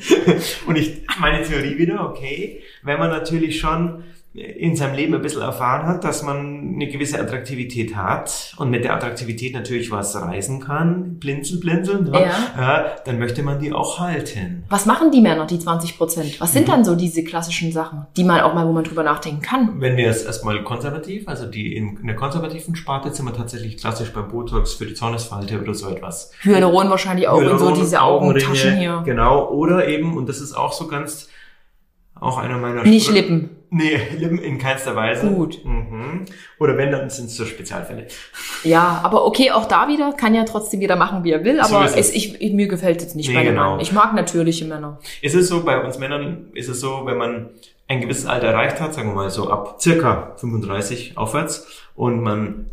Und ich, meine Theorie wieder, okay, wenn man natürlich schon in seinem Leben ein bisschen erfahren hat, dass man eine gewisse Attraktivität hat und mit der Attraktivität natürlich was reisen kann, blinzel, blinzeln, ne? ja, dann möchte man die auch halten. Was machen die Männer, die 20 Prozent? Was sind dann so diese klassischen Sachen, die man auch mal, wo man drüber nachdenken kann? Wenn wir es erstmal konservativ, also die in, in der konservativen Sparte sind wir tatsächlich klassisch beim Botox für die Zornesfalte oder so etwas. Hyaluron wahrscheinlich auch und so Hyaluron, diese Augentaschen hier. Genau, oder eben, und das ist auch so ganz, auch einer meiner Nicht Lippen. Nee, in keinster Weise. Gut. Mhm. Oder wenn, dann sind es so Spezialfälle. Ja, aber okay, auch da wieder kann ja trotzdem jeder machen, wie er will. So Aber ist es. ich, ich, mir gefällt jetzt nicht Nee, bei den genau. Ich mag natürliche Männer. Ist es so, bei uns Männern ist es so, wenn man ein gewisses Alter erreicht hat, sagen wir mal so ab circa 35 aufwärts, und man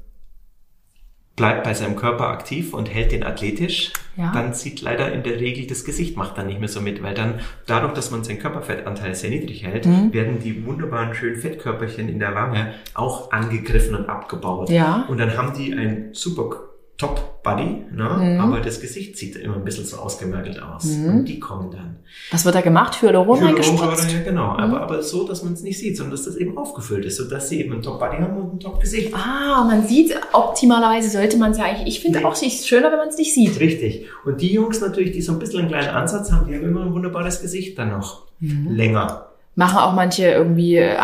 bleibt bei seinem Körper aktiv und hält den athletisch, Ja. dann sieht leider in der Regel das Gesicht macht dann nicht mehr so mit, weil dann dadurch, dass man seinen Körperfettanteil sehr niedrig hält, Mhm. werden die wunderbaren schönen Fettkörperchen in der Wange auch angegriffen und abgebaut. Ja. Und dann haben die ein super Top Body, ne? Mhm. aber das Gesicht sieht immer ein bisschen so ausgemergelt aus. Und die kommen dann. Was wird da gemacht? Hyaluron Hyaluronsäure, eingespritzt? ja, genau. Aber, aber so, dass man es nicht sieht, sondern dass das eben aufgefüllt ist, sodass sie eben ein Top-Body haben und ein Top-Gesicht. Ah, man sieht, optimalerweise sollte man es ja eigentlich, ich finde Nee. auch, es ist schöner, wenn man es nicht sieht. Richtig. Und die Jungs natürlich, die so ein bisschen einen kleinen Ansatz haben, die haben immer ein wunderbares Gesicht dann noch. Mhm. Länger. Machen auch manche irgendwie, äh,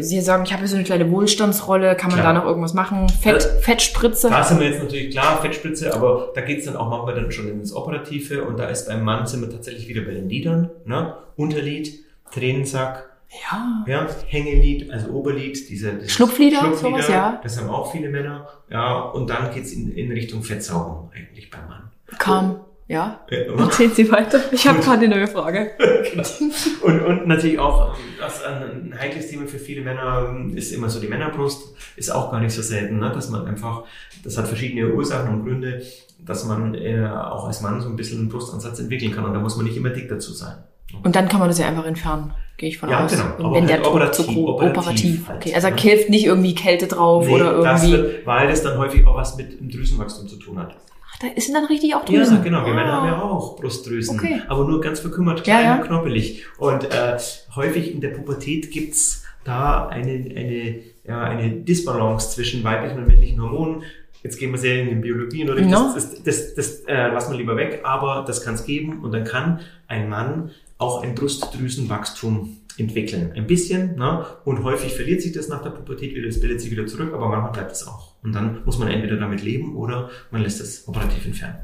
sie sagen, ich habe hier so eine kleine Wohlstandsrolle, kann man Klar. da noch irgendwas machen? Fett, Das- Fettspritze? Da sind wir jetzt natürlich klar, Fettspritze, aber da geht's dann auch manchmal dann schon ins Operative und da ist beim Mann sind wir tatsächlich wieder bei den Lidern, ne? Unterlid, Tränensack, Ja. ja, Hängelid, also Oberlid, diese, diese Schlupflider, sowas, ja. Das haben auch viele Männer, ja, und dann geht's in, in Richtung Fettsaugung eigentlich beim Mann. Kam. Ja. Äh, Erzählen Sie weiter. Ich habe gerade eine neue Frage. Und, und natürlich auch, was ein heikles Thema für viele Männer ist immer so die Männerbrust, ist auch gar nicht so selten, ne? dass man einfach, das hat verschiedene Ursachen und Gründe, dass man äh, auch als Mann so ein bisschen einen Brustansatz entwickeln kann und da muss man nicht immer dick dazu sein. Und dann kann man das ja einfach entfernen, gehe ich von Ja, aus. genau. Und Aber wenn der halt Druck operativ, zu groß, operativ operativ. halt, okay. Also ne? hilft nicht irgendwie Kälte drauf Nee, oder das irgendwie. wird, weil das dann häufig auch was mit dem Drüsenwachstum zu tun hat. Da sind dann richtig auch Drüsen. Ja, genau. Wir Männer Ah. haben ja auch Brustdrüsen, Okay. aber nur ganz verkümmert, Ja, klein ja. und knoppelig. Und äh, häufig in der Pubertät gibt's da eine, eine, ja, eine Disbalance zwischen weiblichen und männlichen Hormonen. Jetzt gehen wir sehr in die Biologie, oder? No. Das, das, das, das äh, lassen wir lieber weg, aber das kann es geben und dann kann ein Mann auch ein Brustdrüsenwachstum entwickeln. Ein bisschen, ne? Und häufig verliert sich das nach der Pubertät wieder, es bildet sich wieder zurück, aber manchmal bleibt es auch. Und dann muss man entweder damit leben oder man lässt es operativ entfernen.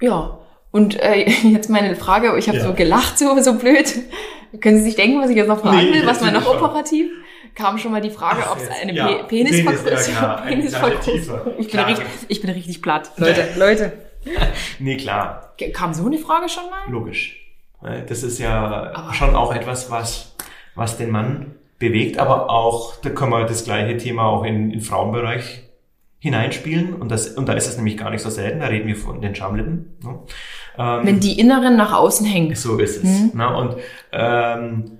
Ja. Und äh, jetzt meine Frage, ich habe Ja. so gelacht, so, so blöd. Können Sie sich denken, was ich jetzt noch fragen Nee, will? Was man noch schon. operativ? Kam schon mal die Frage, ob es eine Ja, Pe Penisvergrößerung Penis, ja, tiefer. Ich bin, Klar. richtig, ich bin richtig platt. Leute, Leute. Nee, klar, Kam so eine Frage schon mal? logisch. Weil Das ist ja Aber- schon auch etwas, was, was den Mann bewegt, aber auch, da kann man das gleiche Thema auch in, in Frauenbereich hineinspielen und, das, und da ist es nämlich gar nicht so selten, da reden wir von den Schamlippen. Ne? Ähm, Wenn die inneren nach außen hängen. So ist es. Mhm. Ne? Und ähm,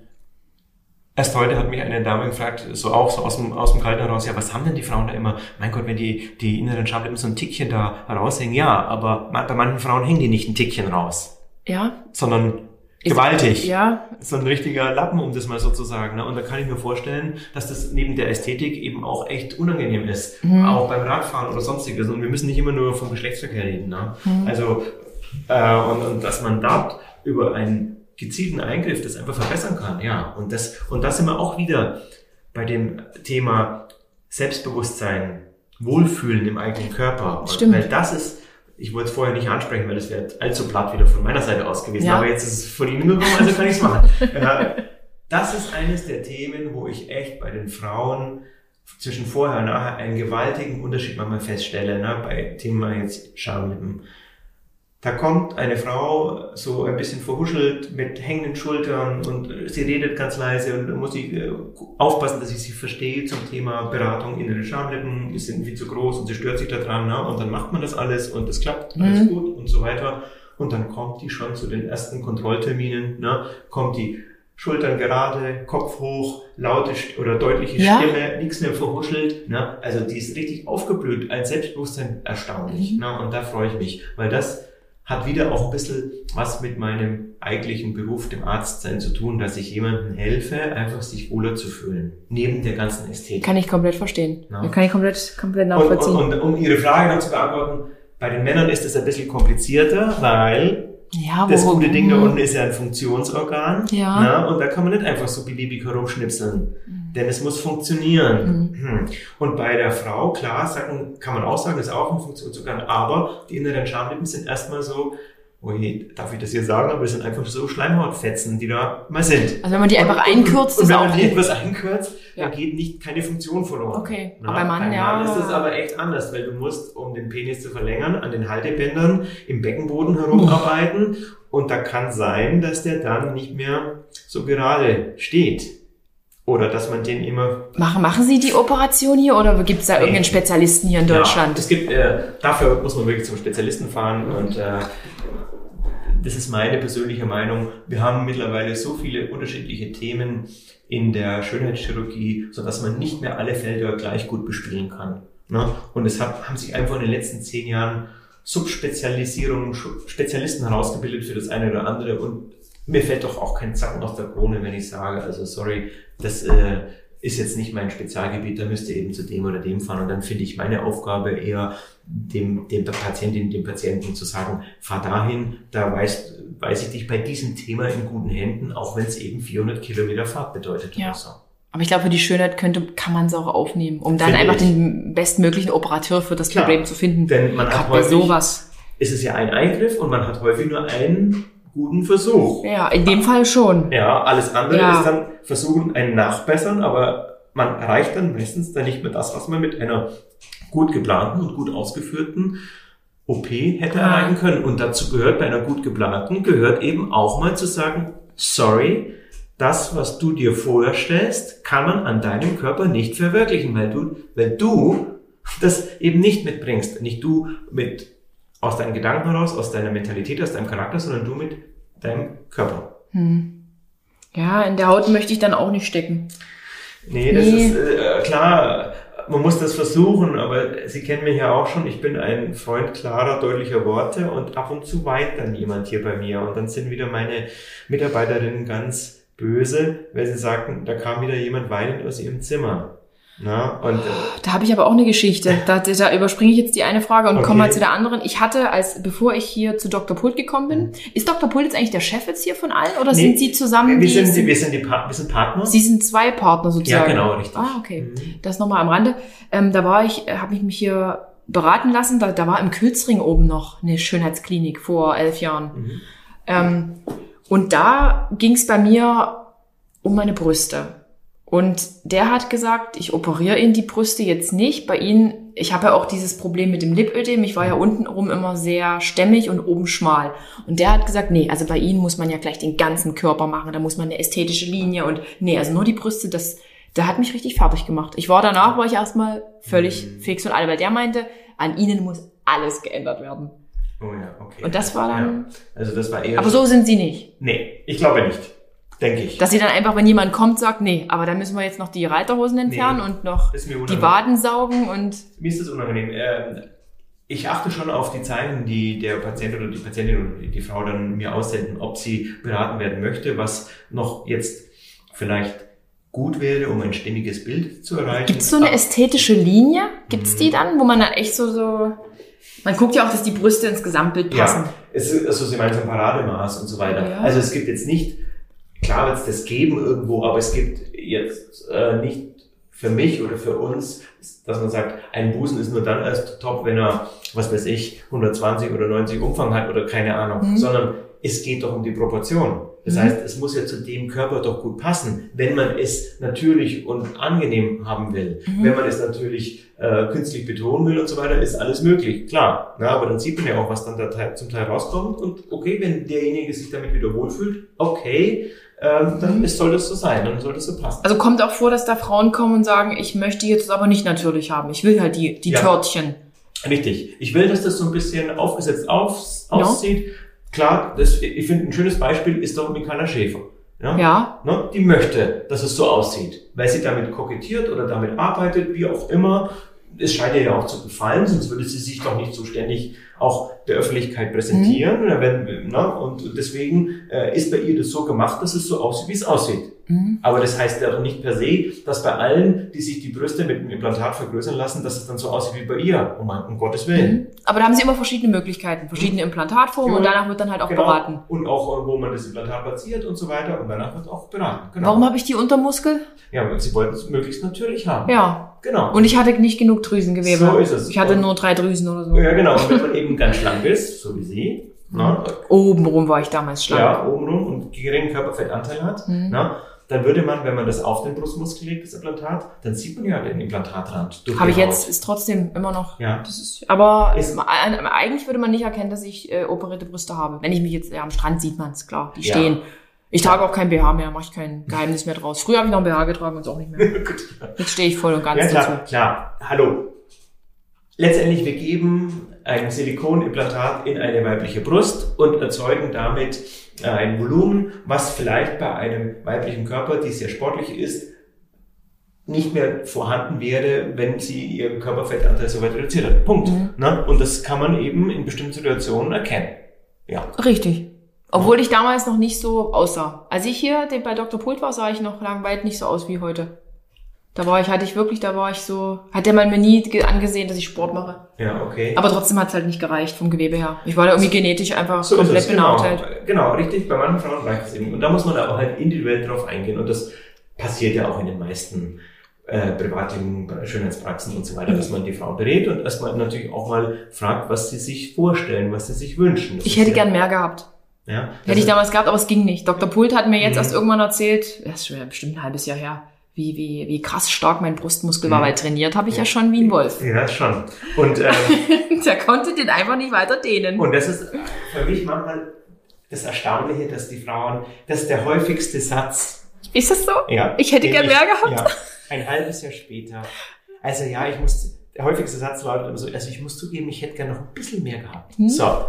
Erst heute hat mich eine Dame gefragt, so auch so aus dem, aus dem Kalten heraus, ja, was haben denn die Frauen da immer? Mein Gott, wenn die, die inneren Schamlippen so ein Tickchen da raushängen, ja, aber bei manchen Frauen hängen die nicht ein Tickchen raus. Ja. Sondern gewaltig. Ja. So ein richtiger Lappen, um das mal so zu sagen. Ne? Und da kann ich mir vorstellen, dass das neben der Ästhetik eben auch echt unangenehm ist. Mhm. Auch beim Radfahren oder sonstiges. Und wir müssen nicht immer nur vom Geschlechtsverkehr reden. Ne? Mhm. Also, äh, und, und dass man da über ein gezielten Eingriff das einfach verbessern kann. Ja, und das, und das sind wir auch wieder bei dem Thema Selbstbewusstsein, Wohlfühlen im eigenen Körper. Stimmt. Weil das ist, ich wollte es vorher nicht ansprechen, weil es wäre allzu platt wieder von meiner Seite aus gewesen. Ja. Aber jetzt ist es von Ihnen gekommen, also kann ich es machen. das ist eines der Themen, wo ich echt bei den Frauen zwischen vorher und nachher einen gewaltigen Unterschied manchmal feststelle, ne, bei Thema jetzt Schamlippen. Da kommt eine Frau so ein bisschen verhuschelt mit hängenden Schultern und sie redet ganz leise und da muss ich äh, aufpassen, dass ich sie verstehe zum Thema Beratung innere Schamlippen, die sind viel zu groß und sie stört sich daran ne? und dann macht man das alles und es klappt alles mhm. gut und so weiter und dann kommt die schon zu den ersten Kontrollterminen, ne? kommt die Schultern gerade, Kopf hoch, laute oder deutliche ja. Stimme, nichts mehr verhuschelt. Ne? Also die ist richtig aufgeblüht, ein Selbstbewusstsein erstaunlich. Mhm. Ne? Und da freue ich mich, weil das hat wieder auch ein bisschen was mit meinem eigentlichen Beruf, dem Arztsein zu tun, dass ich jemandem helfe, einfach sich wohler zu fühlen. Neben der ganzen Ästhetik. Kann ich komplett verstehen. Ja. Kann ich komplett, komplett nachvollziehen. Und, und, und um Ihre Frage noch zu beantworten, bei den Männern ist es ein bisschen komplizierter, weil ja, das gute Ding da unten ist ja ein Funktionsorgan. Ja. Na, und da kann man nicht einfach so beliebig herumschnipseln. Mhm. Denn es muss funktionieren. Mhm. Hm. Und bei der Frau, klar, sagen, kann man auch sagen, ist auch ein Funktionsorgan. Aber die inneren Schamlippen sind erstmal so oh je, darf ich das hier sagen, aber es sind einfach so Schleimhautfetzen, die da mal sind. Also wenn man die einfach und, einkürzt, und, und wenn man die etwas einkürzt, ja. dann geht nicht keine Funktion verloren. Okay, Na, aber bei Mann, ja. Mann ist das aber echt anders, weil du musst, um den Penis zu verlängern, an den Haltebändern im Beckenboden herumarbeiten und da kann sein, dass der dann nicht mehr so gerade steht. Oder dass man den immer. Machen, machen Sie die Operation hier oder gibt es da nee. irgendeinen Spezialisten hier in Deutschland? Ja, es gibt, äh, dafür muss man wirklich zum Spezialisten fahren und äh, das ist meine persönliche Meinung. Wir haben mittlerweile so viele unterschiedliche Themen in der Schönheitschirurgie, so dass man nicht mehr alle Felder gleich gut bespielen kann. Ne? Und es hat, haben sich einfach in den letzten zehn Jahren Subspezialisierungen, Spezialisten herausgebildet für das eine oder andere. Und mir fällt doch auch kein Zacken aus der Krone, wenn ich sage, also sorry, das äh, ist jetzt nicht mein Spezialgebiet, da müsst ihr eben zu dem oder dem fahren. Und dann finde ich meine Aufgabe eher, dem, dem Patientin, dem Patienten zu sagen, fahr dahin, da weiß, weiß ich dich bei diesem Thema in guten Händen, auch wenn es eben 400 Kilometer Fahrt bedeutet ja. oder so. Aber ich glaube, für die Schönheit könnte, kann man es auch aufnehmen, um dann Finde einfach ich. den bestmöglichen Operateur für das Klar, Problem zu finden. Denn man hat häufig, sowas. ist es ja ein Eingriff und man hat häufig nur einen guten Versuch. Ja, in dem Fall schon. Ja, alles andere ja. ist dann versuchen, ein Nachbessern, aber man erreicht dann meistens dann nicht mehr das, was man mit einer gut geplanten und gut ausgeführten OP hätte ah. erreichen können. Und dazu gehört bei einer gut geplanten, gehört eben auch mal zu sagen, sorry, das, was du dir vorstellst, kann man an deinem Körper nicht verwirklichen, weil du, weil du das eben nicht mitbringst. Nicht du mit aus deinen Gedanken heraus, aus deiner Mentalität, aus deinem Charakter, sondern du mit deinem Körper. Hm. Ja, in der Haut möchte ich dann auch nicht stecken. Nee, das nee. ist äh, klar man muss das versuchen, aber Sie kennen mich ja auch schon. Ich bin ein Freund klarer, deutlicher Worte und ab und zu weint dann jemand hier bei mir und dann sind wieder meine Mitarbeiterinnen ganz böse, weil sie sagten, da kam wieder jemand weinend aus ihrem Zimmer. Na, und, äh, da habe ich aber auch eine Geschichte. Da, da überspringe ich jetzt die eine Frage und okay. komme mal zu der anderen. Ich hatte, als bevor ich hier zu Dr. Pult gekommen bin, mhm. ist Dr. Pult jetzt eigentlich der Chef jetzt hier von allen oder nee, sind Sie zusammen? Wir sind, sind, wir sind, die pa wir sind Partner. Sie sind zwei Partner sozusagen. Ja, genau, richtig. Ah, okay. Mhm. Das nochmal am Rande. Ähm, da war ich, äh, habe ich mich hier beraten lassen. Da, da war im Külzring oben noch eine Schönheitsklinik vor elf Jahren. Mhm. Ähm, und da ging es bei mir um meine Brüste. Und der hat gesagt, ich operiere ihn die Brüste jetzt nicht. Bei ihnen, ich habe ja auch dieses Problem mit dem Lipödem. Ich war ja untenrum immer sehr stämmig und oben schmal. Und der hat gesagt, nee, also bei ihnen muss man ja gleich den ganzen Körper machen. Da muss man eine ästhetische Linie und nee, also nur die Brüste, das, Der hat mich richtig fertig gemacht. Ich war danach, war ich erstmal völlig mhm. fix und alle, weil der meinte, an ihnen muss alles geändert werden. Oh ja, okay. Und das war dann. Ja. Also das war eher. Aber so sind sie nicht. Nee, ich glaube nicht. Denke ich. Dass sie dann einfach, wenn jemand kommt, sagt, nee, aber dann müssen wir jetzt noch die Reiterhosen entfernen nee, und noch die Waden saugen und. Mir ist das unangenehm. Ähm, ich achte schon auf die Zeichen, die der Patient oder die Patientin oder die Frau dann mir aussenden, ob sie beraten werden möchte, was noch jetzt vielleicht gut wäre, um ein stimmiges Bild zu erreichen. Gibt es so eine ästhetische Linie? Gibt es die mhm. dann, wo man dann echt so, so man guckt ja auch, dass die Brüste ins Gesamtbild passen. Ja, es ist, also Sie meinen so ein Parademaß und so weiter. Ja. Also es gibt jetzt nicht, klar wird es das geben irgendwo, aber es gibt jetzt äh, nicht für mich oder für uns, dass man sagt, ein Busen ist nur dann erst top, wenn er, was weiß ich, 120 oder 90 Umfang hat oder keine Ahnung, mhm. sondern es geht doch um die Proportion. Das mhm. heißt, es muss ja zu dem Körper doch gut passen, wenn man es natürlich und angenehm haben will. Mhm. Wenn man es natürlich äh, künstlich betonen will und so weiter, ist alles möglich, klar. Na, aber dann sieht man ja auch, was dann da zum Teil rauskommt. Und okay, wenn derjenige sich damit wieder wohlfühlt, okay, ähm, dann ist, soll das so sein, dann soll das so passen. Also kommt auch vor, dass da Frauen kommen und sagen, ich möchte jetzt aber nicht natürlich haben. Ich will halt die, die ja. Törtchen. Richtig. Ich will, dass das so ein bisschen aufgesetzt auf, aussieht. Ja klar, das, ich finde ein schönes Beispiel ist doch Mikaela Schäfer. Ja? ja. Ne? Die möchte, dass es so aussieht, weil sie damit kokettiert oder damit arbeitet, wie auch immer. Es scheint ihr ja auch zu gefallen, sonst würde sie sich doch nicht so ständig auch der Öffentlichkeit präsentieren. Mhm. Wenn, ne? Und deswegen äh, ist bei ihr das so gemacht, dass es so aussieht, wie es aussieht. Mhm. Aber das heißt ja doch nicht per se, dass bei allen, die sich die Brüste mit dem Implantat vergrößern lassen, dass es dann so aussieht wie bei ihr. Um, um Gottes Willen. Mhm. Aber da haben sie immer verschiedene Möglichkeiten, verschiedene Implantatformen genau. und danach wird dann halt auch genau. beraten. Und auch, wo man das Implantat platziert und so weiter und danach wird auch beraten. Genau. Warum habe ich die Untermuskel? Ja, weil sie wollten es möglichst natürlich haben. Ja. Genau. Und ich hatte nicht genug Drüsengewebe. So ist es. Ich hatte und nur drei Drüsen oder so. Ja, genau. Und wenn man eben ganz schlank ist, so wie sie, na, Obenrum war ich damals schlank. Ja, obenrum und geringen Körperfettanteil hat, mhm. na, dann würde man, wenn man das auf den Brustmuskel legt, das Implantat, dann sieht man ja den Implantatrand. Habe ich jetzt, ist trotzdem immer noch. Ja. Das ist, aber ist, eigentlich würde man nicht erkennen, dass ich äh, operierte Brüste habe. Wenn ich mich jetzt, ja, am Strand sieht man es, klar, die ja. stehen. Ich trage auch kein BH mehr, mache ich kein Geheimnis mehr draus. Früher habe ich noch ein BH getragen und es auch nicht mehr. Jetzt stehe ich voll und ganz ja, klar, dazu. Klar, hallo. Letztendlich, wir geben ein Silikonimplantat in eine weibliche Brust und erzeugen damit äh, ein Volumen, was vielleicht bei einem weiblichen Körper, die sehr sportlich ist, nicht mehr vorhanden wäre, wenn sie ihren Körperfettanteil so weit reduziert hat. Punkt. Mhm. Na? Und das kann man eben in bestimmten Situationen erkennen. Ja. Richtig. Obwohl ich damals noch nicht so aussah. Als ich hier bei Dr. Pult war, sah ich noch lang weit nicht so aus wie heute. Da war ich, hatte ich wirklich, da war ich so, hat der mal mir nie angesehen, dass ich Sport mache. Ja, okay. Aber trotzdem hat es halt nicht gereicht vom Gewebe her. Ich war da irgendwie genetisch einfach so komplett benachteiligt. Genau, genau, richtig. Bei manchen Frauen reicht es eben. Und da muss man aber halt individuell drauf eingehen. Und das passiert ja auch in den meisten äh, privaten Schönheitspraxen und so weiter, dass man die Frau berät und erstmal natürlich auch mal fragt, was sie sich vorstellen, was sie sich wünschen. Das ich hätte ja, gern mehr gehabt. Ja, Hätte ich damals gehabt, aber es ging nicht. Dr. Pult hat mir jetzt mhm. erst irgendwann erzählt, das ist schon bestimmt ein halbes Jahr her, wie, wie, wie krass stark mein Brustmuskel mhm. war, weil trainiert habe ich ja schon wie ein Wolf. Ja, schon. Und ähm, der konnte den einfach nicht weiter dehnen. Und das ist für mich manchmal das Erstaunliche, dass die Frauen, das ist der häufigste Satz. Ist das so? Ja. Ich hätte gern mehr gehabt. Ja, ein halbes Jahr später. Also ja, ich muss, der häufigste Satz lautet immer so, also ich muss zugeben, ich hätte gern noch ein bisschen mehr gehabt. Hm. So.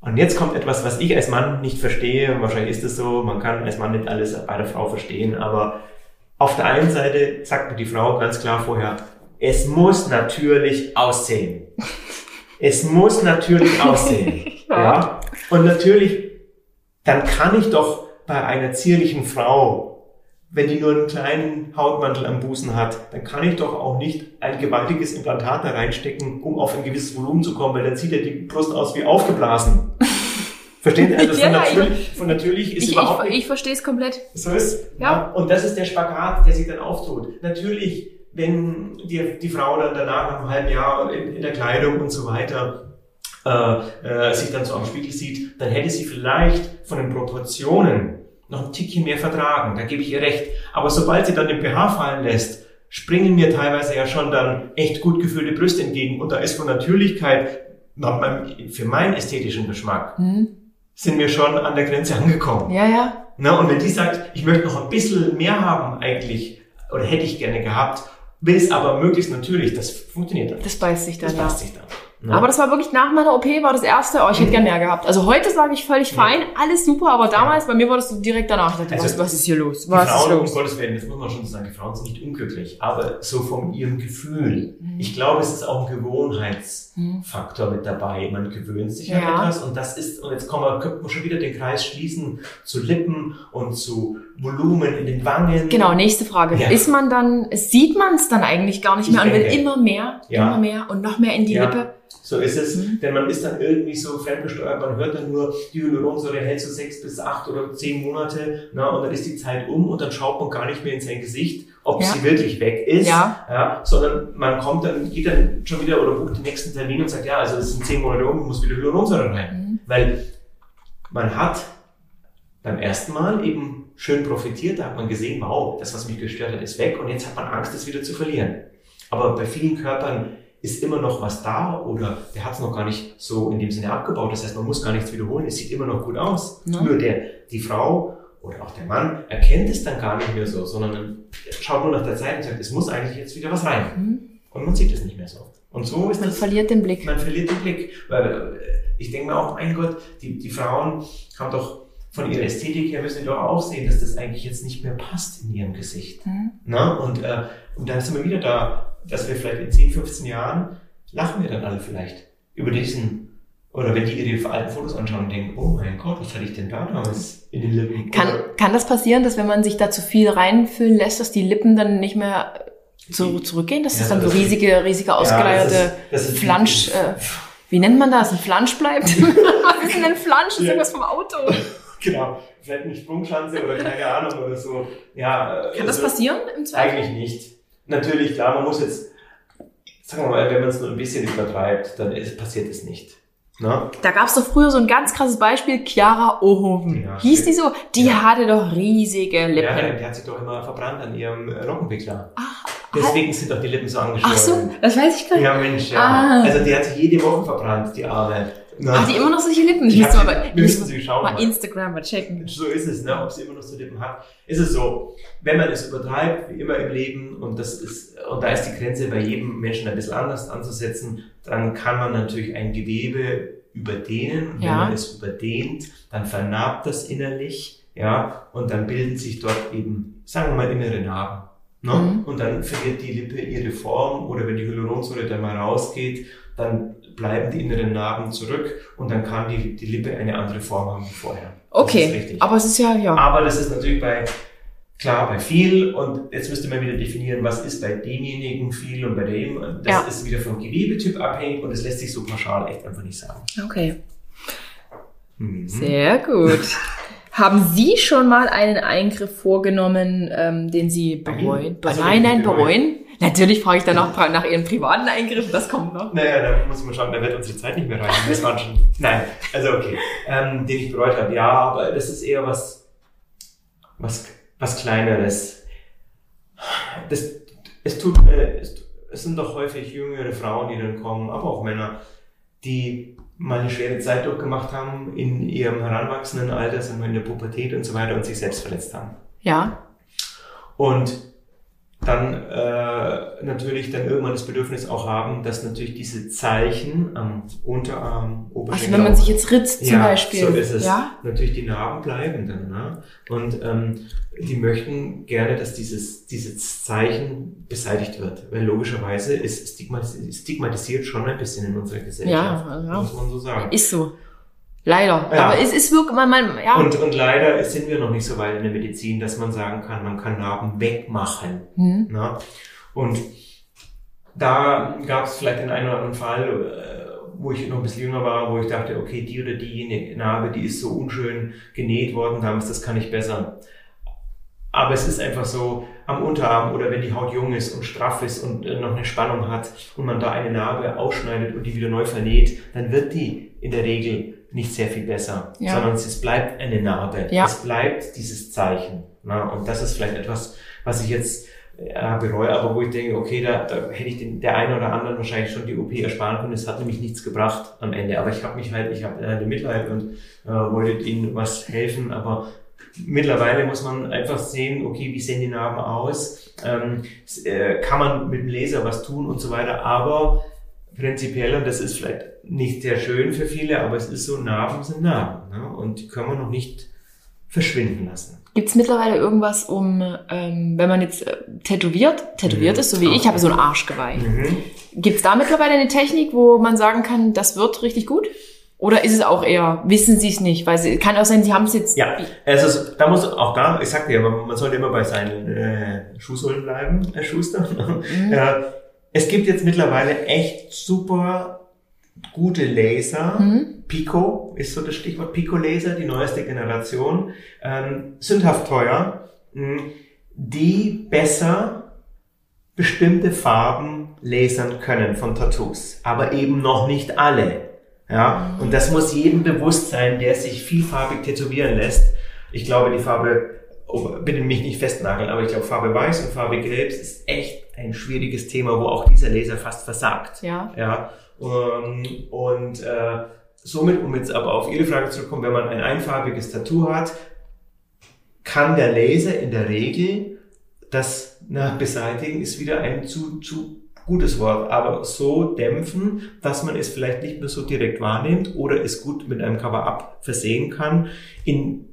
Und jetzt kommt etwas, was ich als Mann nicht verstehe. Wahrscheinlich ist es so, man kann als Mann nicht alles bei der Frau verstehen, aber auf der einen Seite sagt mir die Frau ganz klar vorher, es muss natürlich aussehen. Es muss natürlich aussehen. ja. Und natürlich, dann kann ich doch bei einer zierlichen Frau, wenn die nur einen kleinen Hautmantel am Busen hat, dann kann ich doch auch nicht ein gewaltiges Implantat da reinstecken, um auf ein gewisses Volumen zu kommen, weil dann sieht ja die Brust aus wie aufgeblasen. Verstehen Sie? Also ja, von, natürlich, von natürlich ist ich, überhaupt ich. Ich verstehe es komplett. So ist. Ja. ja. Und das ist der Spagat, der sich dann auftut. Natürlich, wenn die, die Frau dann danach nach einem halben Jahr in, in der Kleidung und so weiter äh, äh, sich dann so am Spiegel sieht, dann hätte sie vielleicht von den Proportionen noch ein Tickchen mehr vertragen. Da gebe ich ihr recht. Aber sobald sie dann den pH fallen lässt, springen mir teilweise ja schon dann echt gut gefüllte Brüste entgegen. Und da ist von Natürlichkeit für meinen ästhetischen Geschmack mhm sind wir schon an der Grenze angekommen. Ja, ja. Na, und wenn die sagt, ich möchte noch ein bisschen mehr haben eigentlich oder hätte ich gerne gehabt, will es aber möglichst natürlich, das funktioniert dann. Das beißt sich dann, Das passt sich dann. Aber das war wirklich nach meiner OP, war das erste, oh, ich hätte gern mehr gehabt. Also heute sage ich völlig fein, alles super, aber damals, bei mir war das so direkt danach. Ich dachte, Also, was, was ist hier los? die Was ist Frauen, um? Gottes Willen, das muss man schon sagen, die Frauen sind nicht unglücklich, aber so von ihrem Gefühl. Ich glaube, es ist auch ein Gewohnheitsfaktor mit dabei. Man gewöhnt sich an Ja. etwas und das ist, und jetzt kommen wir, könnten wir schon wieder den Kreis schließen zu Lippen und zu Volumen in den Wangen. Genau, nächste Frage. Ja. Ist man dann, sieht man es dann eigentlich gar nicht Ich mehr und will denke. immer mehr, Ja. immer mehr und noch mehr in die Ja. Lippe? So ist es, Mhm. denn man ist dann irgendwie so fremdgesteuert, man hört dann nur, die Hyaluronsäure hält so sechs bis acht oder zehn Monate, na, und dann ist die Zeit um und dann schaut man gar nicht mehr in sein Gesicht, ob Ja. sie wirklich weg ist, Ja. sondern man kommt dann, geht dann schon wieder oder bucht den nächsten Termin und sagt, ja, also es sind zehn Monate um, muss wieder Hyaluronsäure rein. Mhm. Weil man hat beim ersten Mal eben schön profitiert, da hat man gesehen, wow, das, was mich gestört hat, ist weg und jetzt hat man Angst, es wieder zu verlieren. Aber bei vielen Körpern ist immer noch was da oder der hat es noch gar nicht so in dem Sinne abgebaut. Das heißt, man muss gar nichts wiederholen, es sieht immer noch gut aus. Ja. Nur der, die Frau oder auch der Mann erkennt es dann gar nicht mehr so, sondern schaut nur nach der Zeit und sagt, es muss eigentlich jetzt wieder was rein. Mhm. Und man sieht es nicht mehr so. Und so ist Man das verliert den Blick. man verliert den Blick. Weil äh, ich denke mir auch, mein Gott, die, die Frauen haben doch von ihrer Ästhetik her müssen die doch auch sehen, dass das eigentlich jetzt nicht mehr passt in ihrem Gesicht. Mhm. Na? Und, äh, und dann sind wir wieder da, dass wir vielleicht in 10, 15 Jahren lachen wir dann alle vielleicht über diesen, oder wenn die ihre alten Fotos anschauen und denken, oh mein Gott, was hatte ich denn da damals in den Lippen? Kann, Oder kann das passieren, dass wenn man sich da zu viel reinfüllen lässt, dass die Lippen dann nicht mehr so zurückgehen, dass Ja, das dann so das riesige, riesige Ja, ausgeleierte das ist- das ist- Flansch, äh, wie nennt man das? Ein Flansch bleibt? Was ist denn ein Flansch? Das ist Ja. irgendwas vom Auto. Genau, vielleicht eine Sprungschanze oder keine Ahnung oder so. Ja, Kann das also- passieren im Zweifel? Eigentlich nicht. Natürlich, klar, man muss jetzt, sagen wir mal, wenn man es nur ein bisschen übertreibt, dann ist, passiert es nicht. Ne? Da gab es doch früher so ein ganz krasses Beispiel, Chiara Ohoven. Ja, Hieß die so? Die Ja. hatte doch riesige Ja, Lippen. der, der hat sich doch immer verbrannt an ihrem Lockenwickler. Ach, Deswegen sind doch die Lippen so angeschwollen. ach so, das weiß ich gar nicht. Ja, Mensch, ja. Ah. Also die hat sich jede Woche verbrannt, die Arme. Ne? Ach, die immer noch solche Lippen. Ich müsste mal, bei, wir müsste müssen sie schauen. mal mal. Instagram mal checken. So ist es, ne? ob sie immer noch so Lippen hat. Ist es so, wenn man es übertreibt, wie immer im Leben, und das ist, und da ist die Grenze bei jedem Menschen ein bisschen anders anzusetzen, dann kann man natürlich ein Gewebe überdehnen. Und Ja. Wenn man es überdehnt, dann vernarbt das innerlich, ja, und dann bilden sich dort eben, sagen wir mal, innere Narben. Ne? Mhm. Und dann verliert die Lippe ihre Form, oder wenn die Hyaluronsäure dann mal rausgeht, dann bleiben die inneren Narben zurück und dann kann die, die Lippe eine andere Form haben wie vorher. Okay, aber es ist ja, ja. Aber das ist natürlich bei, klar, bei viel und jetzt müsste man wieder definieren, was ist bei demjenigen viel und bei dem. Das Ja. ist wieder vom Gewebetyp abhängig und das lässt sich so pauschal echt einfach nicht sagen. Okay. Mhm. Sehr gut. Haben Sie schon mal einen Eingriff vorgenommen, ähm, den Sie bereuen? Nein, nein, bereuen. Natürlich frage ich dann auch nach Ihren privaten Eingriffen, das kommt noch. Naja, da muss man schauen, da wird unsere Zeit nicht mehr reichen. Das waren schon. Nein, also okay. Ähm, den ich bereut habe, ja, aber das ist eher was, was, was Kleineres. Das, es tut, äh, es, es sind doch häufig jüngere Frauen, die dann kommen, aber auch Männer, die mal eine schwere Zeit durchgemacht haben in ihrem heranwachsenden Alter, sind wir in der Pubertät und so weiter und sich selbst verletzt haben. Ja. Und dann äh, natürlich dann irgendwann das Bedürfnis auch haben, dass natürlich diese Zeichen am Unterarm, Also Oberschenkel, wenn man sich jetzt ritzt zum ja, Beispiel. so ist es. Ja. Natürlich die Narben bleiben dann. Ne? Und ähm, die möchten gerne, dass dieses, dieses Zeichen beseitigt wird. Weil logischerweise ist stigmatisiert, stigmatisiert schon ein bisschen in unserer Gesellschaft. Ja, ja. Muss man so sagen. Ist so. Leider. Ja. Aber es ist wirklich, man, man, ja. Und, und leider sind wir noch nicht so weit in der Medizin, dass man sagen kann, man kann Narben wegmachen. hm. Na? Und da gab es vielleicht den einen oder anderen Fall, äh, wo ich noch ein bisschen jünger war, wo ich dachte, okay, die oder diejenige Narbe, die ist so unschön genäht worden damals, das kann ich besser. Aber es ist einfach so, am Unterarm oder wenn die Haut jung ist und straff ist und äh, noch eine Spannung hat und man da eine Narbe ausschneidet und die wieder neu vernäht, dann wird die in der Regel nicht sehr viel besser, Ja. sondern es bleibt eine Narbe. Ja. Es bleibt dieses Zeichen. Na? Und das ist vielleicht etwas, was ich jetzt äh, bereue, aber wo ich denke, okay, da, da hätte ich den, der einen oder anderen wahrscheinlich schon die OP ersparen können. Es hat nämlich nichts gebracht am Ende. Aber ich habe mich halt, ich habe äh, Mitleid und äh, wollte ihnen was helfen, aber Mittlerweile muss man einfach sehen, okay, wie sehen die Narben aus? Ähm, äh, kann man mit dem Laser was tun und so weiter. Aber prinzipiell, und das ist vielleicht nicht sehr schön für viele, aber es ist so, Narben sind Narben. Ne? Und die können wir noch nicht verschwinden lassen. Gibt es mittlerweile irgendwas, um, ähm, wenn man jetzt äh, tätowiert, tätowiert mhm. ist, so wie ich, habe so ein Arschgeweih. Mhm. Gibt es da mittlerweile eine Technik, wo man sagen kann, das wird richtig gut? Oder ist es auch eher, wissen Sie es nicht? Weil es kann auch sein, Sie haben es jetzt. Ja, es ist, da muss auch da, ich sagte ja, man, man sollte immer bei seinen äh, Schuhsohlen bleiben, Herr Schuster. Mhm. äh, es gibt jetzt mittlerweile echt super gute Laser. Mhm. Pico ist so das Stichwort Pico Laser, die neueste Generation. Ähm, sündhaft teuer, mh, die besser bestimmte Farben lasern können von Tattoos, aber eben noch nicht alle. Ja, und das muss jedem bewusst sein, der sich vielfarbig tätowieren lässt. Ich glaube, die Farbe, oh, bitte mich nicht festnageln, aber ich glaube, Farbe Weiß und Farbe Gelb ist echt ein schwieriges Thema, wo auch dieser Laser fast versagt. Ja. Ja. Und, und äh, somit, um jetzt aber auf Ihre Frage zurückzukommen, wenn man ein einfarbiges Tattoo hat, kann der Laser in der Regel das na, beseitigen, ist wieder ein zu, zu gutes Wort, aber so dämpfen, dass man es vielleicht nicht mehr so direkt wahrnimmt oder es gut mit einem Cover-Up versehen kann. In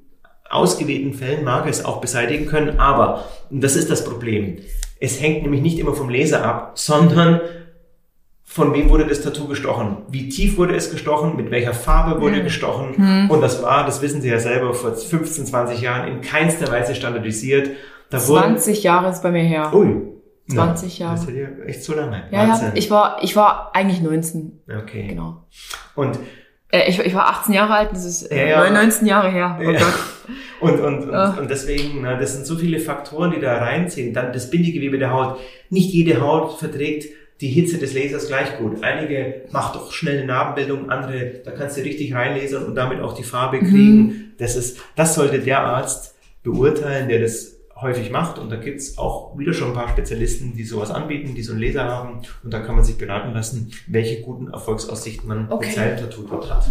ausgewählten Fällen mag es auch beseitigen können, aber, das ist das Problem, es hängt nämlich nicht immer vom Leser ab, sondern von wem wurde das Tattoo gestochen? Wie tief wurde es gestochen? Mit welcher Farbe wurde mhm. gestochen? Mhm. Und das war, das wissen Sie ja selber, vor 15, 20 Jahren in keinster Weise standardisiert. Da 20 Jahre ist bei mir her. Ui, 20 Jahre. Das ist ja echt zu lange. Ja, ja, ich war, ich war eigentlich 19. Okay. Genau. Und äh, ich, ich war 18 Jahre alt, das ist äh, ja, 19 Jahre her. Oh ja. Und, und, und, oh. und deswegen, na, das sind so viele Faktoren, die da reinziehen. Dann das Bindegewebe der Haut. Nicht jede Haut verträgt die Hitze des Lasers gleich gut. Einige macht doch schnell eine Narbenbildung, andere, da kannst du richtig reinlasern und damit auch die Farbe kriegen. Mhm. Das ist, das sollte der Arzt beurteilen, der das häufig macht. Und da gibt's auch wieder schon ein paar Spezialisten, die sowas anbieten, die so einen Laser haben. Und da kann man sich beraten lassen, welche guten Erfolgsaussichten man okay. mit seinem Tattoo dort hat.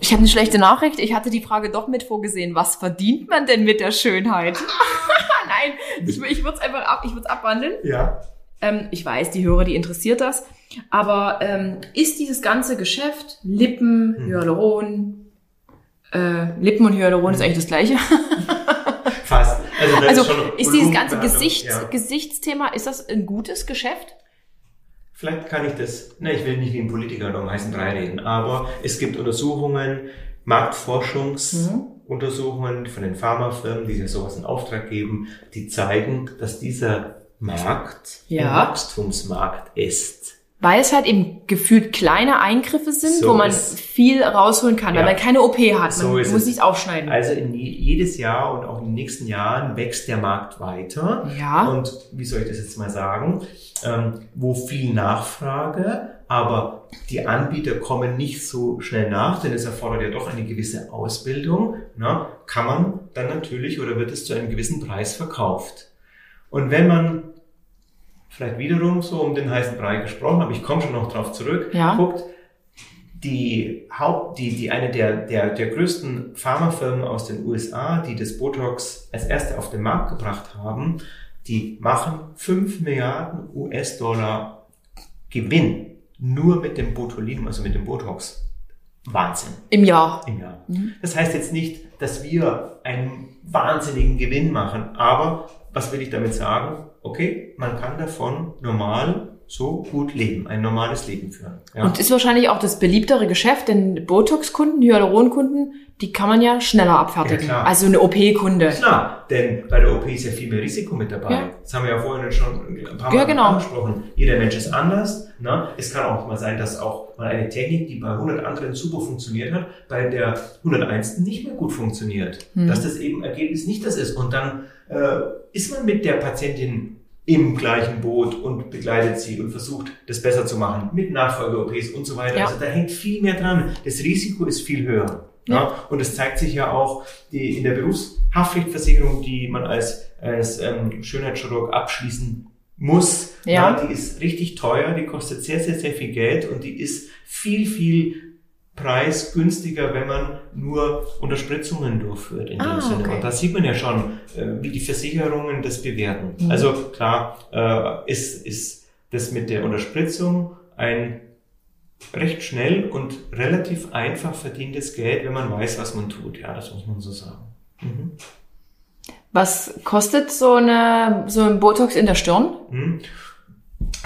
Ich habe eine schlechte Nachricht. Ich hatte die Frage doch mit vorgesehen. Was verdient man denn mit der Schönheit? Nein, ich, ich würde es einfach ab, ich abwandeln. Ja. Ähm, ich weiß, die Hörer, die interessiert das. Aber ähm, ist dieses ganze Geschäft Lippen, hm. Hyaluron, äh, Lippen und Hyaluron hm. ist eigentlich das gleiche? Also, also ist, ist dieses ganze Gesichts, ja. Gesichtsthema, ist das ein gutes Geschäft? Vielleicht kann ich das, ne, ich will nicht wie ein Politiker oder um heißen Brei reden, aber es gibt Untersuchungen, Marktforschungsuntersuchungen mhm. von den Pharmafirmen, die sich sowas in Auftrag geben, die zeigen, dass dieser Markt ja. ein Wachstumsmarkt ist. Weil es halt eben gefühlt kleine Eingriffe sind, so wo man viel rausholen kann, ja. weil man keine OP hat. Man so muss nichts aufschneiden. Also in jedes Jahr und auch in den nächsten Jahren wächst der Markt weiter. Ja. Und wie soll ich das jetzt mal sagen? Ähm, wo viel Nachfrage, aber die Anbieter kommen nicht so schnell nach, denn es erfordert ja doch eine gewisse Ausbildung. Na, kann man dann natürlich oder wird es zu einem gewissen Preis verkauft. Und wenn man vielleicht wiederum so um den heißen Brei gesprochen, aber ich komme schon noch drauf zurück, ja. guckt, die Haupt, die, die eine der, der, der größten Pharmafirmen aus den USA, die das Botox als erste auf den Markt gebracht haben, die machen 5 Milliarden US-Dollar Gewinn nur mit dem Botulinum, also mit dem Botox. Wahnsinn. Im Jahr. Im Jahr. Mhm. Das heißt jetzt nicht, dass wir einen wahnsinnigen Gewinn machen, aber was will ich damit sagen? Okay, man kann davon normal so gut leben, ein normales Leben führen. Ja. Und ist wahrscheinlich auch das beliebtere Geschäft, denn Botox-Kunden, Hyaluron-Kunden, die kann man ja schneller abfertigen. Ja, also eine OP-Kunde. Klar, denn bei der OP ist ja viel mehr Risiko mit dabei. Ja. Das haben wir ja vorhin schon ein paar Mal ja, genau. angesprochen. Jeder Mensch ist anders. Ne? Es kann auch mal sein, dass auch mal eine Technik, die bei 100 anderen super funktioniert hat, bei der 101. nicht mehr gut funktioniert. Hm. Dass das eben Ergebnis nicht das ist. Und dann ist man mit der Patientin im gleichen Boot und begleitet sie und versucht, das besser zu machen mit Nachfolge-OPs und so weiter. Ja. Also da hängt viel mehr dran. Das Risiko ist viel höher. Ja. ja. Und es zeigt sich ja auch die, in der Berufshaftpflichtversicherung, die man als, als ähm, Schönheitschirurg abschließen muss. Ja. ja. Die ist richtig teuer, die kostet sehr, sehr, sehr viel Geld und die ist viel, viel preisgünstiger, wenn man nur Unterspritzungen durchführt in Ah, dem Sinne. okay. Und da sieht man ja schon, äh, wie die Versicherungen das bewerten. Mhm. Also klar äh, ist, ist das mit der Unterspritzung ein recht schnell und relativ einfach verdientes Geld, wenn man weiß, was man tut. Ja, das muss man so sagen. Mhm. Was kostet so eine so ein Botox in der Stirn? Mhm.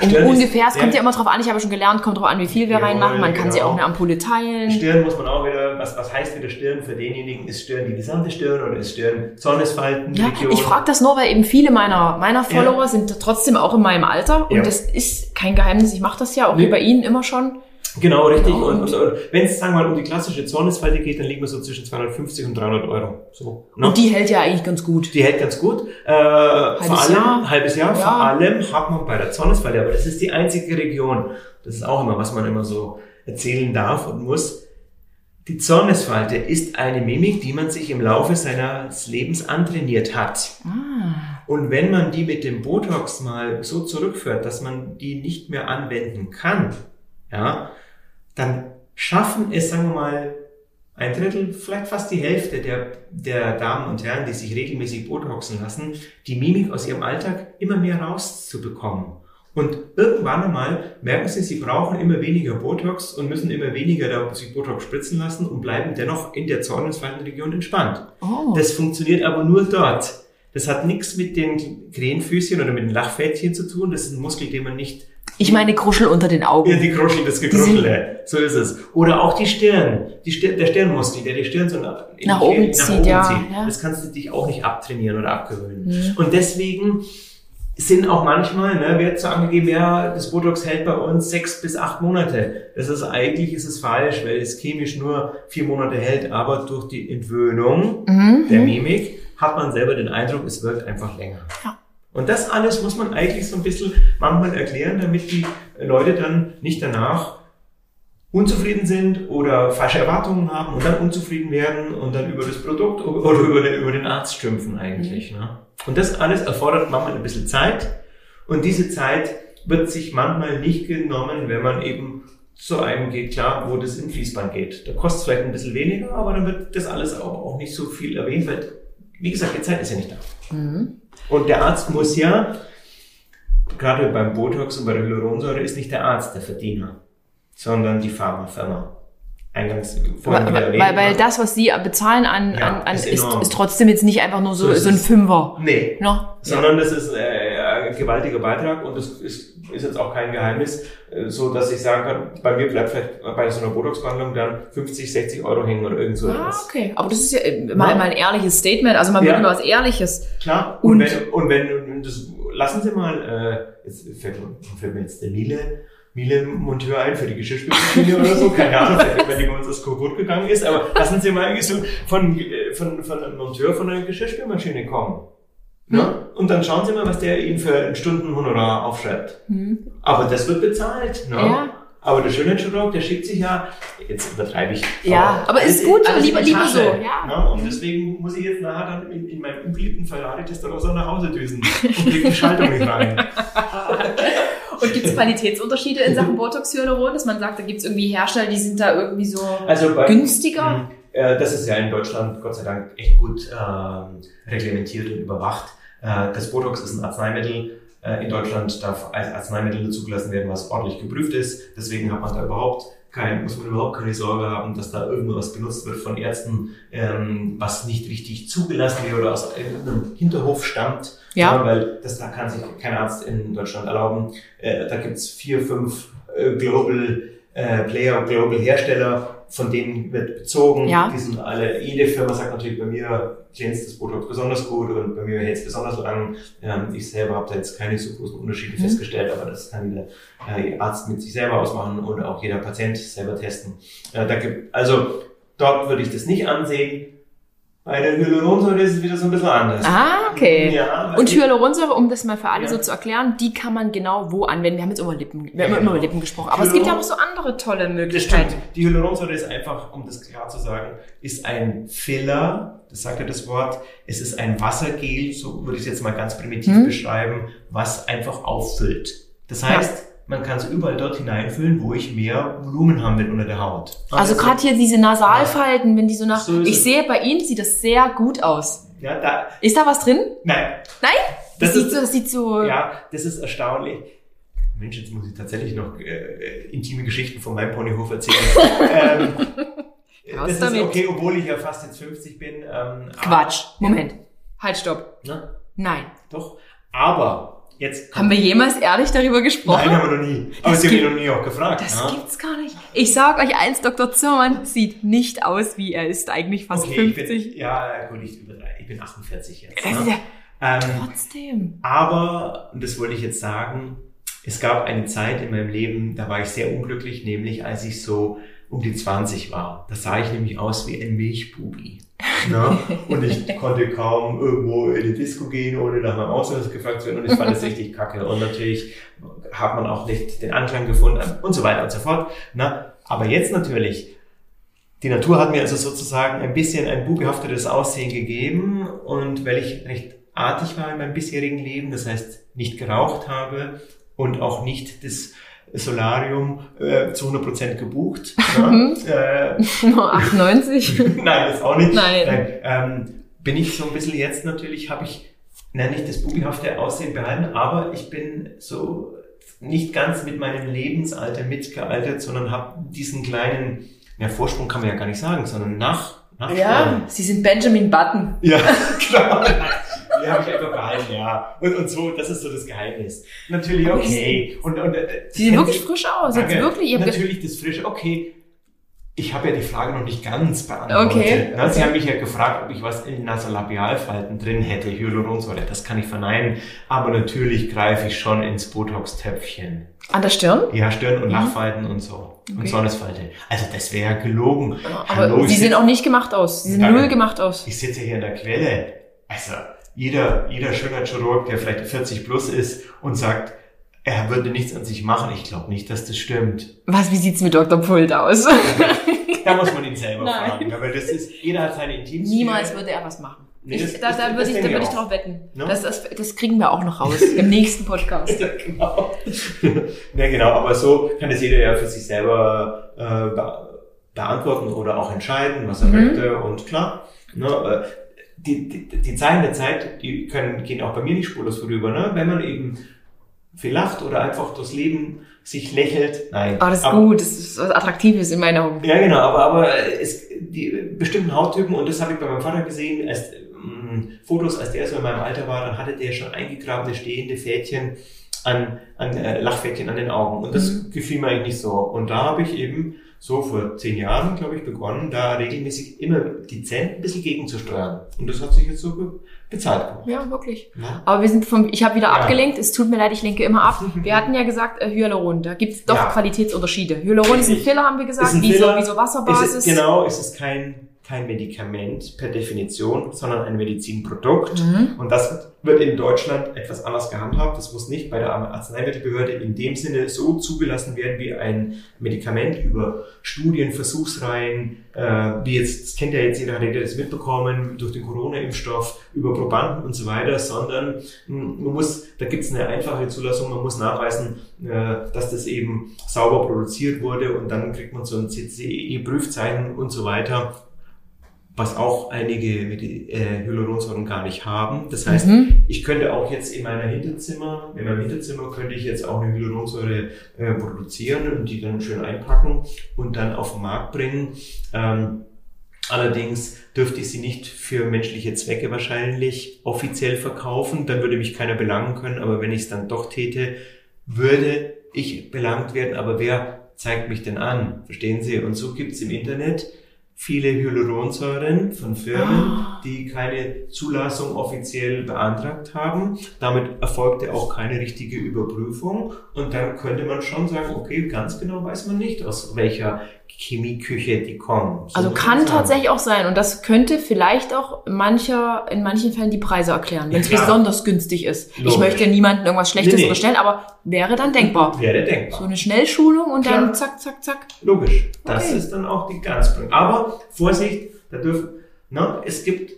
Stirn ungefähr, es kommt ja ja. immer drauf an, ich habe schon gelernt, kommt drauf an, wie viel wir Jawohl, reinmachen. Man kann sie genau. auch eine Ampulle teilen. Stirn muss man auch wieder, was, was heißt wieder Stirn für denjenigen? Ist Stirn die gesamte Stirn oder ist Stirn Zornesfalten? Ja, Region? ich frage das nur, weil eben viele meiner, meiner Ja. Follower sind trotzdem auch in meinem Alter. Und Ja. das ist kein Geheimnis. Ich mache das ja auch Nee. wie bei Ihnen immer schon. Genau, richtig. Genau, und und wenn es, sagen wir mal, um die klassische Zornesfalte geht, dann liegen wir so zwischen 250 und 300 Euro. So, ne? Und die hält ja eigentlich ganz gut. Die hält ganz gut. Äh, vor allem, Jahr. halbes Jahr. Ja. Vor allem hat man bei der Zornesfalte, aber das ist die einzige Region. Das ist auch immer, was man immer so erzählen darf und muss. Die Zornesfalte ist eine Mimik, die man sich im Laufe seines Lebens antrainiert hat. Ah. Und wenn man die mit dem Botox mal so zurückführt, dass man die nicht mehr anwenden kann, ja, dann schaffen es, sagen wir mal, ein Drittel, vielleicht fast die Hälfte der, der Damen und Herren, die sich regelmäßig Botoxen lassen, die Mimik aus ihrem Alltag immer mehr rauszubekommen. Und irgendwann einmal merken sie, sie brauchen immer weniger Botox und müssen immer weniger da sich Botox spritzen lassen und bleiben dennoch in der Zornesfaltenregion entspannt. Oh. Das funktioniert aber nur dort. Das hat nichts mit den Krähenfüßchen oder mit den Lachfältchen zu tun. Das ist ein Muskel, den man nicht Ich meine Kruschel unter den Augen. ja, die Kruschel, das Gekruschele. So ist es. Oder auch die Stirn. Die Stirn der Stirnmuskel, der die Stirn so nach, Nach oben zieht, ja, ja. Das kannst du dich auch nicht abtrainieren oder abgewöhnen. Und deswegen sind auch manchmal, ne, wird so angegeben, ja, das Botox hält bei uns sechs bis acht Monate. Das ist eigentlich ist es falsch, weil es chemisch nur vier Monate hält, aber durch die Entwöhnung Mhm. der Mimik hat man selber den Eindruck, es wirkt einfach länger. Ja. Und das alles muss man eigentlich so ein bisschen manchmal erklären, damit die Leute dann nicht danach unzufrieden sind oder falsche Erwartungen haben und dann unzufrieden werden und dann über das Produkt oder über den, über den Arzt schimpfen eigentlich. Ne? Und das alles erfordert manchmal ein bisschen Zeit und diese Zeit wird sich manchmal nicht genommen, wenn man eben zu einem geht, klar, wo das im Fließband geht. Da kostet es vielleicht ein bisschen weniger, aber dann wird das alles auch, auch nicht so viel erwähnt, weil, wie gesagt, die Zeit ist ja nicht da. Mhm. Und der Arzt muss ja, gerade beim Botox und bei der Hyaluronsäure, ist nicht der Arzt der Verdiener, sondern die Pharmafirma. Eingangs vorhin Weil, wieder weil, erwähnt. weil das, was Sie bezahlen an, Ja, an, an ist ist, ist trotzdem jetzt nicht einfach nur so, So so ein. Fünfer. Nee, Ne? sondern das ist äh, gewaltiger Beitrag und das ist, ist jetzt auch kein Geheimnis, äh, so dass ich sagen kann, bei mir bleibt vielleicht bei so einer Botox-Behandlung dann 50, 60 Euro hängen oder irgend so Ah, etwas. okay. Aber das ist ja äh, mal, Ja. mal ein ehrliches Statement. Also man Ja. will immer was Ehrliches. Klar, Und- und, wenn, und wenn, das, lassen Sie mal, äh, jetzt fällt, fällt mir jetzt der Miele, Miele Monteur ein für die Geschirrspülmaschine oder so, keine Ahnung, wenn die bei uns das kaputt gegangen ist, aber lassen Sie mal irgendwie so von, äh, von, von einem Monteur von einer Geschirrspülmaschine kommen. Ne? Und dann schauen Sie mal, was der Ihnen für ein Stundenhonorar aufschreibt. Hm. Aber das wird bezahlt. Ne? Ja. Aber der Schönheitschirurg, der schickt sich ja, jetzt übertreibe ich. Ja, aber ist alles- gut in lieber- lieber so, ja. Ne? Und deswegen muss ich jetzt nachher dann in, in meinem unbeliebten Ferrari Testarossa nach Hause düsen und krieg die Schaltung nicht rein. Und gibt es Qualitätsunterschiede in Sachen Botox Hyaluron, dass man sagt, da gibt es irgendwie Hersteller, die sind da irgendwie so Also bei, günstiger? Äh, Das ist ja in Deutschland Gott sei Dank echt gut ähm, reglementiert und überwacht. Äh, das Botox ist ein Arzneimittel. Äh, in Deutschland darf als Arzneimittel nur zugelassen werden, was ordentlich geprüft ist. Deswegen hat man da überhaupt kein, muss man überhaupt keine Sorge haben, dass da irgendwas benutzt wird von Ärzten, ähm, was nicht richtig zugelassen wird oder aus einem Hinterhof stammt. Ja. weil das da kann sich kein Arzt in Deutschland erlauben. Äh, da gibt's vier, fünf äh, Global äh, Player, Global Hersteller, von denen wird bezogen. Ja. Die sind alle, jede Firma sagt natürlich, bei mir glänzt das Botox besonders gut und bei mir hält es besonders lang. Ähm, ich selber habe da jetzt keine so großen Unterschiede Mhm. festgestellt, aber das kann jeder äh, Arzt mit sich selber ausmachen und auch jeder Patient selber testen. Äh, da gibt, also dort würde ich das nicht ansehen. Bei der Hyaluronsäure ist es wieder so ein bisschen anders. Ah, okay. Ja, Und Hyaluronsäure, um das mal für alle Ja. so zu erklären, die kann man genau wo anwenden. Wir haben jetzt über Lippen, wir Ja, haben immer über genau. Lippen gesprochen. Aber es gibt ja auch so andere tolle Das Möglichkeiten. stimmt. Die Hyaluronsäure ist einfach, um das klar zu sagen, ist ein Filler, das sagt ja das Wort. Es ist ein Wassergel, so würde ich es jetzt mal ganz primitiv Mhm. beschreiben, was einfach auffüllt. Das heißt, man kann es überall dort hineinfüllen, wo ich mehr Volumen haben will unter der Haut. Also gerade hier diese Nasalfalten, wenn die so nach... So ich sehe, bei Ihnen sieht das sehr gut aus. Ja, da, Ist da was drin? nein, Nein? Das, Das sieht ist- so, das sieht so... ja, das ist erstaunlich. Mensch, jetzt muss ich tatsächlich noch äh, intime Geschichten von meinem Ponyhof erzählen. ähm, das damit. ist okay, obwohl ich ja fast jetzt 50 bin. Ähm, Quatsch. Moment. Halt, stopp. Aber, ne? Nein. Doch. Aber jetzt Haben wir jemals ehrlich darüber gesprochen? Nein, haben wir noch nie. Aber Das Sie haben mich noch nie auch gefragt. Das ja? gibt's gar nicht. Ich sag euch eins, Dr. Zimmermann sieht nicht aus, wie er ist. Eigentlich fast okay, ich 50. bin, ja, gut, ich. Ich bin 48 jetzt. Ne? ja Ähm, trotzdem. aber, und das wollte ich jetzt sagen, es gab eine Zeit in meinem Leben, da war ich sehr unglücklich, nämlich als ich so um die 20 war. Da sah ich nämlich aus wie ein Milchbubi. Ne? Und ich konnte kaum irgendwo in die Disco gehen, ohne nach meinem Ausweis gefragt zu werden. Und ich fand das richtig kacke. Und natürlich hat man auch nicht den Anklang gefunden und so weiter und so fort. Ne? Aber jetzt natürlich, die Natur hat mir also sozusagen ein bisschen ein bugehaftetes Aussehen gegeben. Und weil ich recht artig war in meinem bisherigen Leben, das heißt nicht geraucht habe und auch nicht das Solarium äh, zu 100% gebucht. Mhm. ne? äh, Nur 98. Nein, das auch nicht. Nein. ähm, bin ich so ein bisschen jetzt natürlich, habe ich, nein, nicht das bubihafte Aussehen behalten, aber ich bin so nicht ganz mit meinem Lebensalter mitgealtert, sondern habe diesen kleinen, ja, Vorsprung kann man ja gar nicht sagen, sondern nach, nach Ja, sie sind Benjamin Button. ja, genau. Die habe ich einfach behalten, ja. Und, und so, das ist so das Geheimnis. Natürlich, okay. Und, und, äh, Sie sehen wirklich frisch aus. Jetzt Danke. wirklich. Ge- Natürlich das Frische. Okay, ich habe ja die Frage noch nicht ganz beantwortet. Okay, Na, Sie okay. haben mich ja gefragt, ob ich was in Nasolabialfalten drin hätte, Hyaluronsäure. Das kann ich verneinen. Aber natürlich greife ich schon ins Botox-Töpfchen. An der Stirn? Ja, Stirn- und Mhm. Lachfalten und so. Und Okay. Sonnesfalte. Also das wäre ja gelogen. Aber Hallo, sie sehen auch nicht gemacht aus. Sie sehen null gemacht aus. ich sitze hier in der Quelle. Also jeder, jeder Schönheitschirurg, der vielleicht 40 plus ist und sagt, er würde nichts an sich machen, ich glaube nicht, dass das stimmt. Was, wie sieht's mit Dr. Pult aus? Da muss man ihn selber Nein. fragen. Aber das ist, jeder hat seine Intimsphäre. Niemals würde er was machen. Nee, ich, das- da das- da das würde ich, da würde ich drauf wetten. Ne? Das, das, das kriegen wir auch noch raus im nächsten Podcast. Ja, genau. ja, genau. Aber so kann es jeder ja für sich selber äh, be beantworten oder auch entscheiden, was er Mhm. möchte. Und klar, ne, äh, die, die, die Zeichen der Zeit, die können, gehen auch bei mir nicht spurlos vorüber. Ne? Wenn man eben viel lacht oder einfach durchs Leben sich lächelt. Nein. Aber das ist aber, gut, das ist was Attraktives in meinen Augen. Ja, genau, aber, aber es, die bestimmten Hauttypen, und das habe ich bei meinem Vater gesehen, als, ähm, Fotos, als der so in meinem Alter war, dann hatte der schon eingegrabene stehende Fädchen an, an äh, Lachfädchen an den Augen. Und das Mhm. gefiel mir eigentlich nicht so. Und da habe ich eben so vor zehn Jahren, glaube ich, begonnen, da regelmäßig immer dezent ein bisschen gegenzusteuern. Und das hat sich jetzt so be bezahlt gemacht. Ja, wirklich. Ja. Aber wir sind vom, ich habe wieder Ja. abgelenkt, es tut mir leid, ich lenke immer ab. Wir hatten ja gesagt, äh, Hyaluron, da gibt es doch Ja. Qualitätsunterschiede. Hyaluron ist ein. Filler, haben wir gesagt, Ist ein wie, Filler. So, wie so Wasserbasis. Es ist, genau, es ist kein, kein Medikament per Definition, sondern ein Medizinprodukt. Mhm. Und das wird in Deutschland etwas anders gehandhabt. Das muss nicht bei der Arzneimittelbehörde in dem Sinne so zugelassen werden wie ein Medikament über Studien, Versuchsreihen, äh, wie jetzt, das kennt ja jetzt jeder, hat ja das mitbekommen, durch den Corona-Impfstoff, über Probanden und so weiter, sondern mh, man muss, da gibt es eine einfache Zulassung, man muss nachweisen, äh, dass das eben sauber produziert wurde und dann kriegt man so ein CCE-Prüfzeichen und so weiter was auch einige mit äh, Hyaluronsäuren gar nicht haben. Das heißt, Mhm. ich könnte auch jetzt in meiner Hinterzimmer, in meinem Hinterzimmer könnte ich jetzt auch eine Hyaluronsäure äh, produzieren und die dann schön einpacken und dann auf den Markt bringen. Ähm, allerdings dürfte ich sie nicht für menschliche Zwecke wahrscheinlich offiziell verkaufen. Dann würde mich keiner belangen können. Aber wenn ich es dann doch täte, würde ich belangt werden. Aber wer zeigt mich denn an? Verstehen Sie? Und so gibt es im Internet viele Hyaluronsäuren von Firmen, Ah. die keine Zulassung offiziell beantragt haben. Damit erfolgte auch keine richtige Überprüfung. Und dann könnte man schon sagen, okay, ganz genau weiß man nicht, aus welcher Chemieküche die kommen. So Also kann tatsächlich auch sein. Und das könnte vielleicht auch mancher, in manchen Fällen die Preise erklären, wenn es Ja, besonders günstig ist. Ich Logisch. möchte niemandem irgendwas Schlechtes Nee, nee. unterstellen, aber wäre dann denkbar. Wäre denkbar. So eine Schnellschulung und Klar. dann zack, zack, zack. Logisch. Das Okay. ist dann auch die Ganzbringung. Aber Vorsicht, da dürfen, ne, es gibt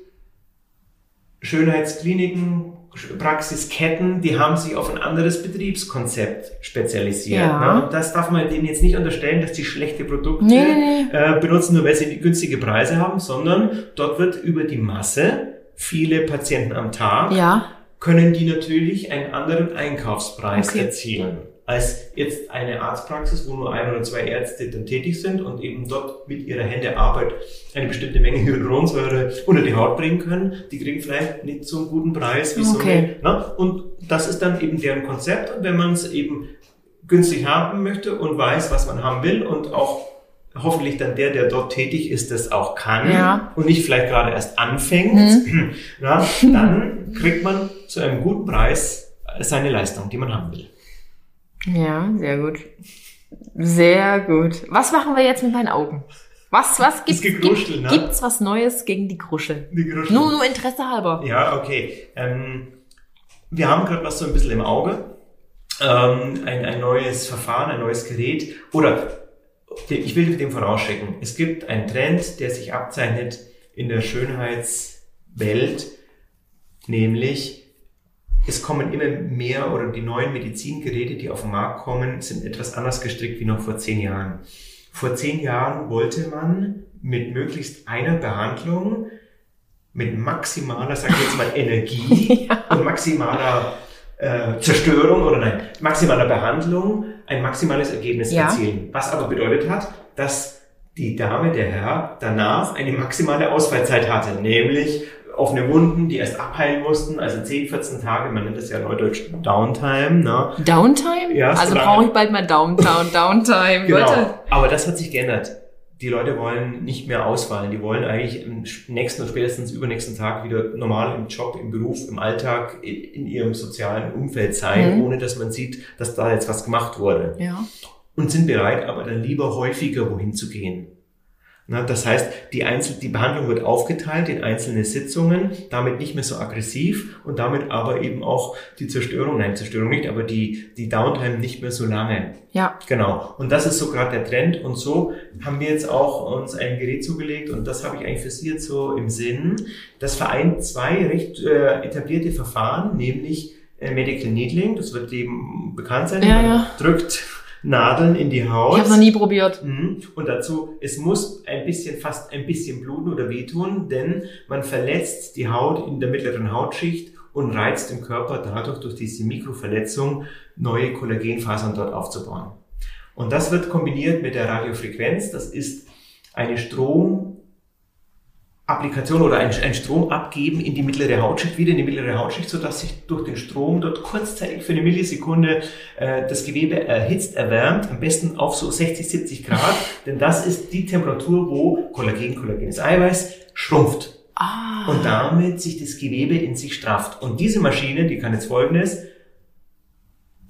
Schönheitskliniken, Praxisketten, die haben sich auf ein anderes Betriebskonzept spezialisiert. Ja. Ne? Und das darf man denen jetzt nicht unterstellen, dass die schlechte Produkte Nee, nee, nee. Äh, benutzen, nur weil sie günstige Preise haben, sondern dort wird über die Masse viele Patienten am Tag Ja. können die natürlich einen anderen Einkaufspreis Okay. erzielen als jetzt eine Arztpraxis, wo nur ein oder zwei Ärzte dann tätig sind und eben dort mit ihrer Hände Arbeit eine bestimmte Menge Hyaluronsäure unter die Haut bringen können. Die kriegen vielleicht nicht so einen guten Preis wie so Okay. eine. Ne? Und das ist dann eben deren Konzept. Und wenn man es eben günstig haben möchte und weiß, was man haben will und auch hoffentlich dann der, der dort tätig ist, das auch kann Ja. und nicht vielleicht gerade erst anfängt, ja, dann kriegt man zu einem guten Preis seine Leistung, die man haben will. Ja, sehr gut. Sehr gut. Was machen wir jetzt mit meinen Augen? Was, was gibt's, Gekruschel, ne? gibt's was Neues gegen die Kruschel? Die Geräusche. Nur, nur Interesse halber. Ja, okay. Ähm, wir haben gerade was so ein bisschen im Auge. Ähm, ein, ein neues Verfahren, ein neues Gerät. Oder ich will dem vorausschicken. Es gibt einen Trend, der sich abzeichnet in der Schönheitswelt, nämlich es kommen immer mehr oder die neuen Medizingeräte, die auf den Markt kommen, sind etwas anders gestrickt wie noch vor zehn Jahren. Vor zehn Jahren wollte man mit möglichst einer Behandlung mit maximaler, sag ich jetzt mal, Energie und maximaler äh, Zerstörung oder nein, maximaler Behandlung ein maximales Ergebnis Ja. erzielen. Was aber bedeutet hat, dass die Dame, der Herr, danach eine maximale Ausfallzeit hatte, nämlich offene Wunden, die erst abheilen mussten, also 10, 14 Tage, man nennt das ja neudeutsch Downtime, ne? Downtime? Ja, so also lange. brauche ich bald mal Downtown, Downtime. Genau. Leute. Aber das hat sich geändert. Die Leute wollen nicht mehr ausfallen. Die wollen eigentlich am nächsten und spätestens übernächsten Tag wieder normal im Job, im Beruf, im Alltag, in in ihrem sozialen Umfeld sein, Mhm. ohne dass man sieht, dass da jetzt was gemacht wurde. Ja. Und sind bereit, aber dann lieber häufiger wohin zu gehen. Na, das heißt, die, Einzel die Behandlung wird aufgeteilt in einzelne Sitzungen, damit nicht mehr so aggressiv und damit aber eben auch die Zerstörung, nein, Zerstörung nicht, aber die, die Downtime nicht mehr so lange. Ja. Genau. Und das ist so gerade der Trend. Und so haben wir jetzt auch uns ein Gerät zugelegt und das habe ich eigentlich für Sie jetzt so im Sinn. Das vereint zwei recht äh, etablierte Verfahren, nämlich äh, Medical Needling. Das wird eben bekannt sein. Ja, ja. drückt Nadeln in die Haut. Ich habe noch nie probiert. Mhm. Und dazu, es muss ein bisschen, fast ein bisschen bluten oder wehtun, denn man verletzt die Haut in der mittleren Hautschicht und reizt im Körper dadurch durch diese Mikroverletzung neue Kollagenfasern dort aufzubauen. Und das wird kombiniert mit der Radiofrequenz. Das ist eine Stromapplikation oder ein, ein Strom abgeben in die mittlere Hautschicht, wieder in die mittlere Hautschicht, sodass sich durch den Strom dort kurzzeitig für eine Millisekunde äh, das Gewebe erhitzt, erwärmt, am besten auf so 60, 70 Grad, denn das ist die Temperatur, wo Kollagen, kollagenes Eiweiß schrumpft Ah. und damit sich das Gewebe in sich strafft. Und diese Maschine, die kann jetzt folgendes,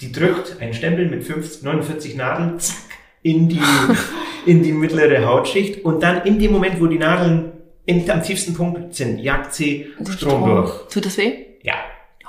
die drückt einen Stempel mit 50, 49 Nadeln, zack, in die, in die mittlere Hautschicht und dann in dem Moment, wo die Nadeln in, am tiefsten Punkt sind, jagt sie Strom durch. Tut das weh? Ja,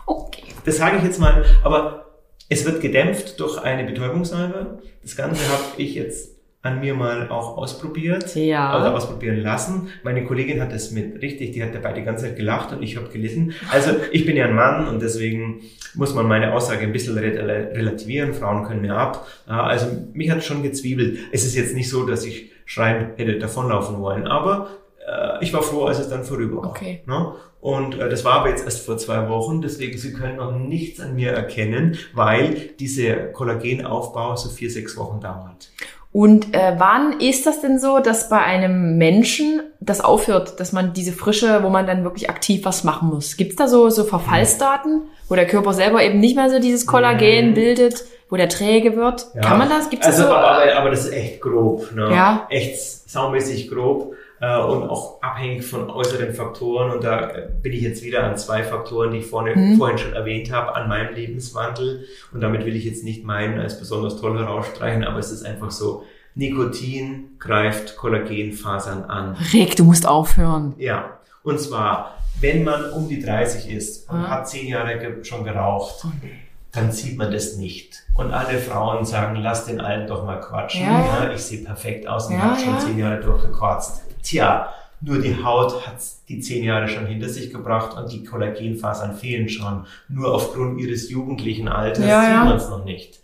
Okay. das sage ich jetzt mal, aber es wird gedämpft durch eine Betäubungssalbe. Das Ganze habe ich jetzt an mir mal auch ausprobiert Ja. oder ausprobieren lassen. Meine Kollegin hat das mit richtig, die hat dabei die ganze Zeit gelacht und ich habe gelitten. Also ich bin ja ein Mann und deswegen muss man meine Aussage ein bisschen re- relativieren. Frauen können mir ab. Ja, Also mich hat schon gezwiebelt. Es ist jetzt nicht so, dass ich schreien hätte davonlaufen wollen, aber äh, ich war froh, als es dann vorüber war. Okay. Ne? Und äh, das war aber jetzt erst vor zwei Wochen, deswegen Sie können noch nichts an mir erkennen, weil dieser Kollagenaufbau so vier, sechs Wochen dauert. Und äh, wann ist das denn so, dass bei einem Menschen das aufhört, dass man diese Frische, wo man dann wirklich aktiv was machen muss? Gibt's da so, so Verfallsdaten, wo der Körper selber eben nicht mehr so dieses Kollagen bildet, wo der träge wird? Ja. Kann man das? Gibt's also, das so? aber, aber das ist echt grob. Ne? Ja. Echt saumäßig grob äh, und auch abhängig von äußeren Faktoren. Und da äh, bin ich jetzt wieder an zwei Faktoren, die ich vorne, Mhm. vorhin schon erwähnt habe, an meinem Lebenswandel. Und damit will ich jetzt nicht meinen als besonders toll herausstreichen, aber es ist einfach so, Nikotin greift Kollagenfasern an. Rick, du musst aufhören. Ja, und zwar, wenn man um die 30 ist und Ah. hat zehn Jahre schon geraucht, Oh nee. dann sieht man das nicht. Und alle Frauen sagen, lass den Alten doch mal quatschen. Ja, ja. ich sehe perfekt aus und Ja, habe schon zehn Jahre durchgekotzt. Tja, Nur die Haut hat die zehn Jahre schon hinter sich gebracht und die Kollagenfasern fehlen schon. Nur aufgrund ihres jugendlichen Alters Ja, sieht ja. man es noch nicht.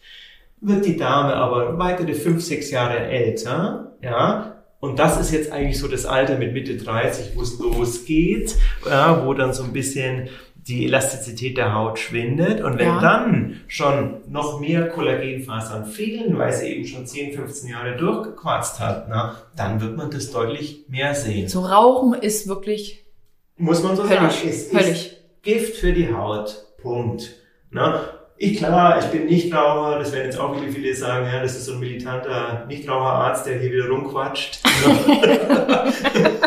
Wird die Dame aber weitere fünf, sechs Jahre älter, ja, und das ist jetzt eigentlich so das Alter mit Mitte 30, wo es losgeht, ja, wo dann so ein bisschen die Elastizität der Haut schwindet. Und wenn Ja. dann schon noch mehr Kollagenfasern fehlen, weil sie eben schon 10, 15 Jahre durchgequarzt hat, na, dann wird man das deutlich mehr sehen. So Rauchen ist wirklich Muss man so Höllisch, sagen. Es höllisch. ist Gift für die Haut. Punkt. Na, ich klar, ich bin Nichtraucher, das werden jetzt auch wieder viele sagen, ja, das ist so ein militanter Nichtraucherarzt, der hier wieder rumquatscht.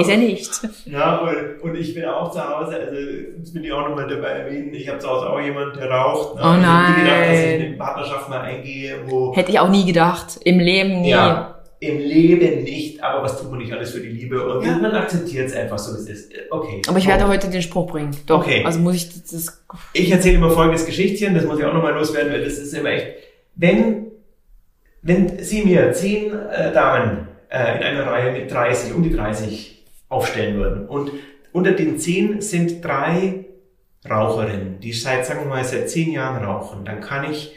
ist er nicht. Ja, und, und ich bin auch zu Hause, also das will ich auch nochmal dabei erwähnen, ich habe zu Hause auch jemanden, der raucht. Ne? Oh Ich hab nie gedacht, dass ich nein. in eine Partnerschaft mal eingehe, wo Hätte ich auch nie gedacht. Im Leben nie. ja, im Leben nicht, aber was tut man nicht alles für die Liebe? Und Ja. man akzeptiert es einfach so, wie es ist. Okay. Aber ich werde heute den Spruch bringen. Doch. Okay. Also muss ich das, das Ich erzähle immer folgendes Geschichtchen, das muss ich auch nochmal loswerden, weil das ist immer echt, wenn, wenn Sie mir zehn äh, Damen äh, in einer Reihe mit 30, um die 30 aufstellen würden und unter den zehn sind drei Raucherinnen, die seit, sagen wir mal, seit zehn Jahren rauchen, dann kann ich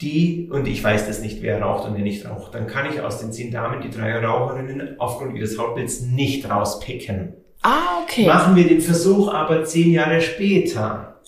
die, und ich weiß das nicht, wer raucht und wer nicht raucht, dann kann ich aus den zehn Damen die drei Raucherinnen aufgrund ihres Hautbilds nicht rauspicken. Ah, okay. Machen wir den Versuch aber zehn Jahre später.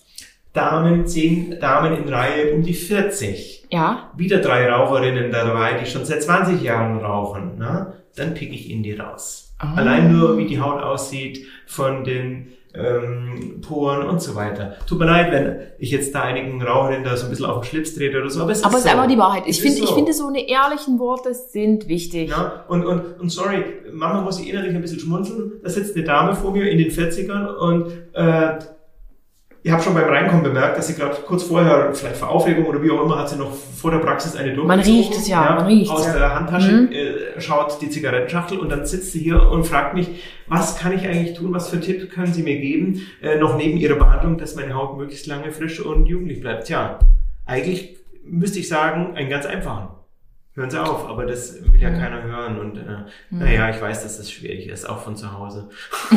Damen, zehn Damen in Reihe um die 40. Ja. Wieder drei Raucherinnen dabei, die schon seit 20 Jahren rauchen. Ne? Dann pick ich ihnen die raus. Ah. Allein nur, wie die Haut aussieht, von den ähm, Poren und so weiter. Tut mir leid, wenn ich jetzt da einigen Raucherinnen da so ein bisschen auf den Schlips trete oder so, aber es Aber ist ist so. einfach die Wahrheit. Ich ist finde, ich so. finde, so eine ehrlichen Worte sind wichtig. Ja, und, und, und sorry, manchmal muss ich innerlich ein bisschen schmunzeln. Da sitzt eine Dame vor mir in den 40ern und äh, ich habe schon beim Reinkommen bemerkt, dass sie gerade kurz vorher, vielleicht vor Aufregung oder wie auch immer, hat sie noch vor der Praxis eine Man durchgezogen. riecht es ja, man riecht's, Aus ja. der Handtasche Mhm. äh, schaut die Zigarettenschachtel und dann sitzt sie hier und fragt mich, was kann ich eigentlich tun, was für Tipp können Sie mir geben, äh, noch neben Ihrer Behandlung, dass meine Haut möglichst lange frisch und jugendlich bleibt. Tja, eigentlich müsste ich sagen, einen ganz einfachen. Hören Sie auf, aber das will ja Mhm. keiner hören und äh, naja, ich weiß, dass das schwierig ist, auch von zu Hause.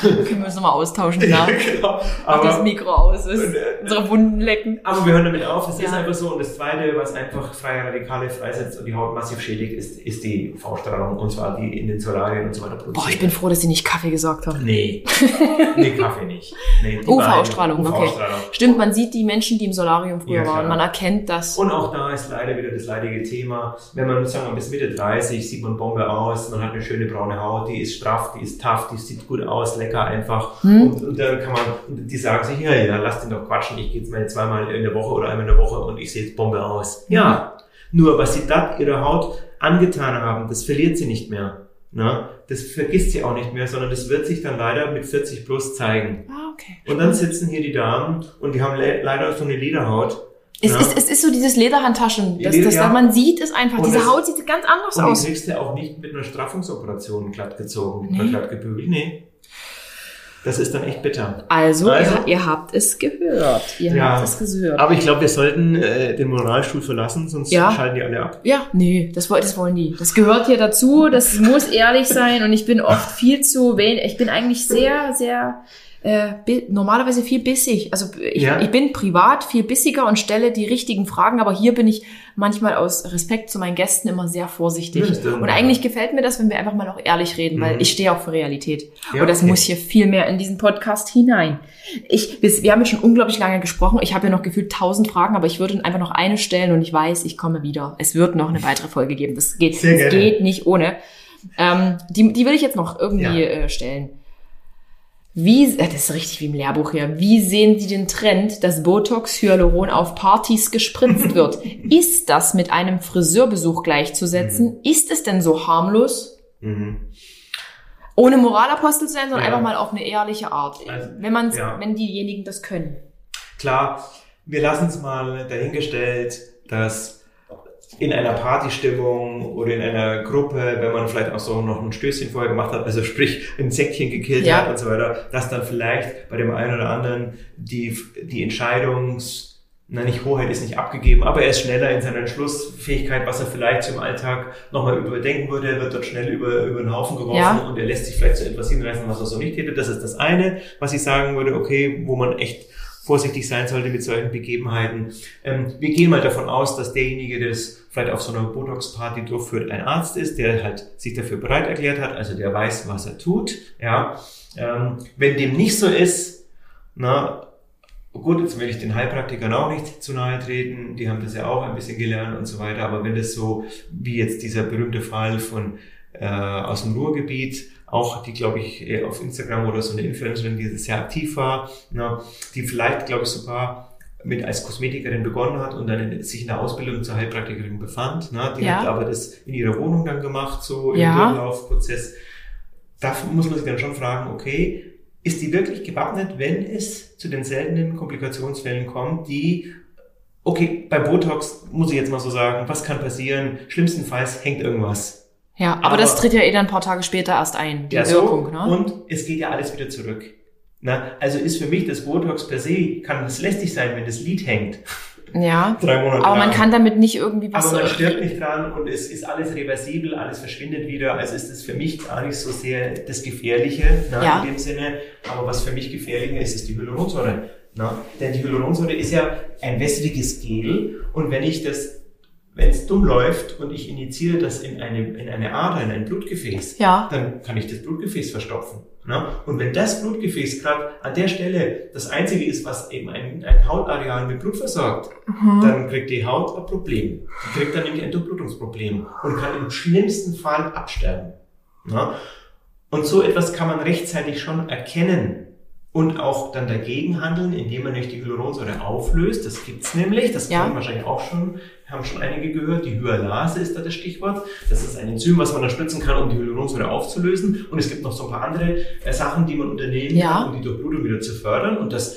Können wir uns nochmal austauschen, ja. genau. Mach das Aber, Mikro aus, ist Und, äh, unsere Wunden lecken. aber wir hören damit auf, ist Ja. einfach so. Und das Zweite, was einfach freie Radikale freisetzt und die Haut massiv schädigt, ist, ist die V-Strahlung und zwar die in den Solarien und so weiter produziert. Boah, ich bin froh, dass Sie nicht Kaffee gesagt haben. Nee, nee, Kaffee nicht. Nee, die UV-Strahlung, beiden. okay. Stimmt, man sieht die Menschen, die im Solarium früher Ja, waren. Man erkennt das. Und auch da ist leider wieder das leidige Thema. Wenn man, sagen wir, bis Mitte 30 sieht man Bombe aus, man hat eine schöne braune Haut, die ist straff, die ist tough, die sieht gut aus, lecker einfach. Hm. Und, und dann kann man, die sagen sich, ja, ja, lass den doch quatschen, ich gehe jetzt mal zweimal in der Woche oder einmal in der Woche und ich sehe jetzt Bombe aus. Ja, nur was sie da ihrer Haut angetan haben, das verliert sie nicht mehr. Ne? Das vergisst sie auch nicht mehr, sondern das wird sich dann leider mit 40 plus zeigen. Ah, okay. Und dann sitzen hier die Damen und die haben le leider so eine Lederhaut. Es, Ja. ist, es ist so dieses Lederhandtaschen. Das, das, ja. Man sieht es einfach. Und Diese das- Haut sieht ganz anders Und die aus. kriegst du auch nicht mit einer Straffungsoperation glatt gezogen Nee. oder glatt gebügelt. Nee. Das ist dann echt bitter. Also, Also- Ihr, ihr habt es gehört. Ihr Ja. habt es gehört. Aber ich glaube, wir sollten äh, den Moralstuhl verlassen, sonst Ja. schalten die alle ab. Ja, nee, das, das wollen die. Das gehört hier dazu, das muss ehrlich sein und ich bin oft viel zu wenig, ich bin eigentlich sehr, sehr, äh, normalerweise viel bissig. Also ich, Ja. ich bin privat viel bissiger und stelle die richtigen Fragen, aber hier bin ich manchmal aus Respekt zu meinen Gästen immer sehr vorsichtig. Ja, und eigentlich gefällt mir das, wenn wir einfach mal auch ehrlich reden, weil Mhm. ich stehe auch für Realität. Ja, und das okay. muss hier viel mehr in diesen Podcast hinein. Ich, wir wir haben jetzt schon unglaublich lange gesprochen. Ich habe ja noch gefühlt tausend Fragen, aber ich würde einfach noch eine stellen und ich weiß, ich komme wieder. Es wird noch eine weitere Folge geben. Das geht, das geht nicht ohne. Ähm, die, die will ich jetzt noch irgendwie Ja. äh, stellen. Wie, das ist richtig wie im Lehrbuch hier. Wie sehen Sie den Trend, dass Botox Hyaluron auf Partys gespritzt wird? Ist das mit einem Friseurbesuch gleichzusetzen? Ist es denn so harmlos? Mhm. Ohne Moralapostel zu sein, sondern Ja. einfach mal auf eine ehrliche Art. Also, wenn man's, ja. wenn diejenigen das können. Klar, wir lassen es mal dahingestellt, dass in einer Partystimmung oder in einer Gruppe, wenn man vielleicht auch so noch ein Stößchen vorher gemacht hat, also sprich ein Säckchen gekillt Ja. hat und so weiter, dass dann vielleicht bei dem einen oder anderen die, die Entscheidungs na nicht Hoheit ist nicht abgegeben, aber er ist schneller in seiner Entschlussfähigkeit, was er vielleicht zum Alltag nochmal überdenken würde. Er wird dort schnell über, über den Haufen geworfen Ja. und er lässt sich vielleicht zu etwas hinreißen, was er so nicht hätte. Das ist das eine, was ich sagen würde, okay, wo man echt vorsichtig sein sollte mit solchen Begebenheiten. Ähm, wir gehen mal davon aus, dass derjenige, der das vielleicht auf so einer Botox-Party durchführt, ein Arzt ist, der halt sich dafür bereit erklärt hat, also der weiß, was er tut. Ja, ähm, wenn dem nicht so ist, na, gut, jetzt will ich den Heilpraktikern auch nicht zu nahe treten, die haben das ja auch ein bisschen gelernt und so weiter, aber wenn das so, wie jetzt dieser berühmte Fall von äh, aus dem Ruhrgebiet, auch die, glaube ich, eh auf Instagram oder so eine Influencerin, die sehr aktiv war, na, die vielleicht, glaube ich, sogar mit als Kosmetikerin begonnen hat und dann in, sich in der Ausbildung zur Heilpraktikerin befand. Na, die Ja. hat aber das in ihrer Wohnung dann gemacht, so im Ja. Durchlaufprozess. Da muss man sich dann schon fragen, okay, ist die wirklich gewappnet, wenn es zu den seltenen Komplikationsfällen kommt, die, okay, bei Botox muss ich jetzt mal so sagen, was kann passieren? Schlimmstenfalls hängt irgendwas. Ja, aber, Aber- das tritt ja eh dann ein paar Tage später erst ein, die Ja, Wirkung, so. ne? Und es geht ja alles wieder zurück. Na, also ist für mich das Botox per se, kann es lästig sein, wenn das Lied hängt. Ja. Drei Monate Aber man lang. kann damit nicht irgendwie was. Aber man stirbt nicht dran und es ist alles reversibel, alles verschwindet wieder. Also ist es für mich gar nicht so sehr das Gefährliche na, Ja. in dem Sinne. Aber was für mich gefährlicher ist, ist die Hyaluronsäure. Na? Denn die Hyaluronsäure ist ja ein wässriges Gel und wenn ich das, wenn es dumm läuft und ich injiziere das in eine, in eine Ader, in ein Blutgefäß, Ja. dann kann ich das Blutgefäß verstopfen. Ne? Und wenn das Blutgefäß gerade an der Stelle das einzige ist, was eben ein, ein Hautareal mit Blut versorgt, Mhm. dann kriegt die Haut ein Problem. Die kriegt dann nämlich ein Durchblutungsproblem und kann im schlimmsten Fall absterben. Ne? Und so etwas kann man rechtzeitig schon erkennen und auch dann dagegen handeln, indem man nicht die Hyaluronsäure auflöst. Das gibt's nämlich, das Ja. kennen wahrscheinlich auch schon, haben schon einige gehört. Die Hyalase ist da das Stichwort. Das ist ein Enzym, was man dann spritzen kann, um die Hyaluronsäure aufzulösen. Und es gibt noch so ein paar andere äh, Sachen, die man unternehmen Ja. kann, um die Durchblutung wieder zu fördern. Und das,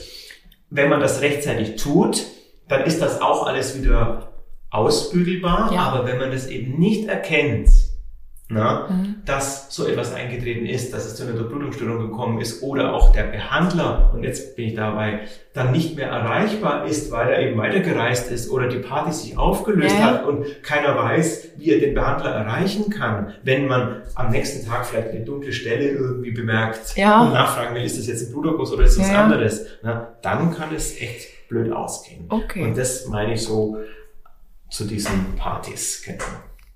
wenn man das rechtzeitig tut, dann ist das auch alles wieder ausbügelbar. Ja. Aber wenn man das eben nicht erkennt, na, Mhm. dass so etwas eingetreten ist, dass es zu einer Durchblutungsstörung gekommen ist oder auch der Behandler, und jetzt bin ich dabei, dann nicht mehr erreichbar ist, weil er eben weitergereist ist oder die Party sich aufgelöst ja. hat und keiner weiß, wie er den Behandler erreichen kann, wenn man am nächsten Tag vielleicht eine dunkle Stelle irgendwie bemerkt Ja. und nachfragen will, ist das jetzt ein Bluterguss oder ist das Ja, was anderes, na, dann kann es echt blöd ausgehen. Okay. Und das meine ich so zu diesen Partys. Genau.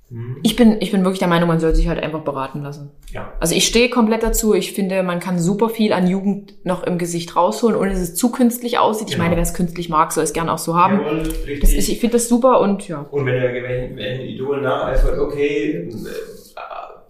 Hm, Ich bin, ich bin wirklich der Meinung, man soll sich halt einfach beraten lassen. Ja. Also ich stehe komplett dazu. Ich finde, man kann super viel an Jugend noch im Gesicht rausholen, ohne dass es zu künstlich aussieht. Ich Genau. meine, wer es künstlich mag, soll es gerne auch so haben. Jawohl, richtig. Das ist, ich finde das super und ja. Und wenn er wenn ein Idol nacheifert, okay, äh,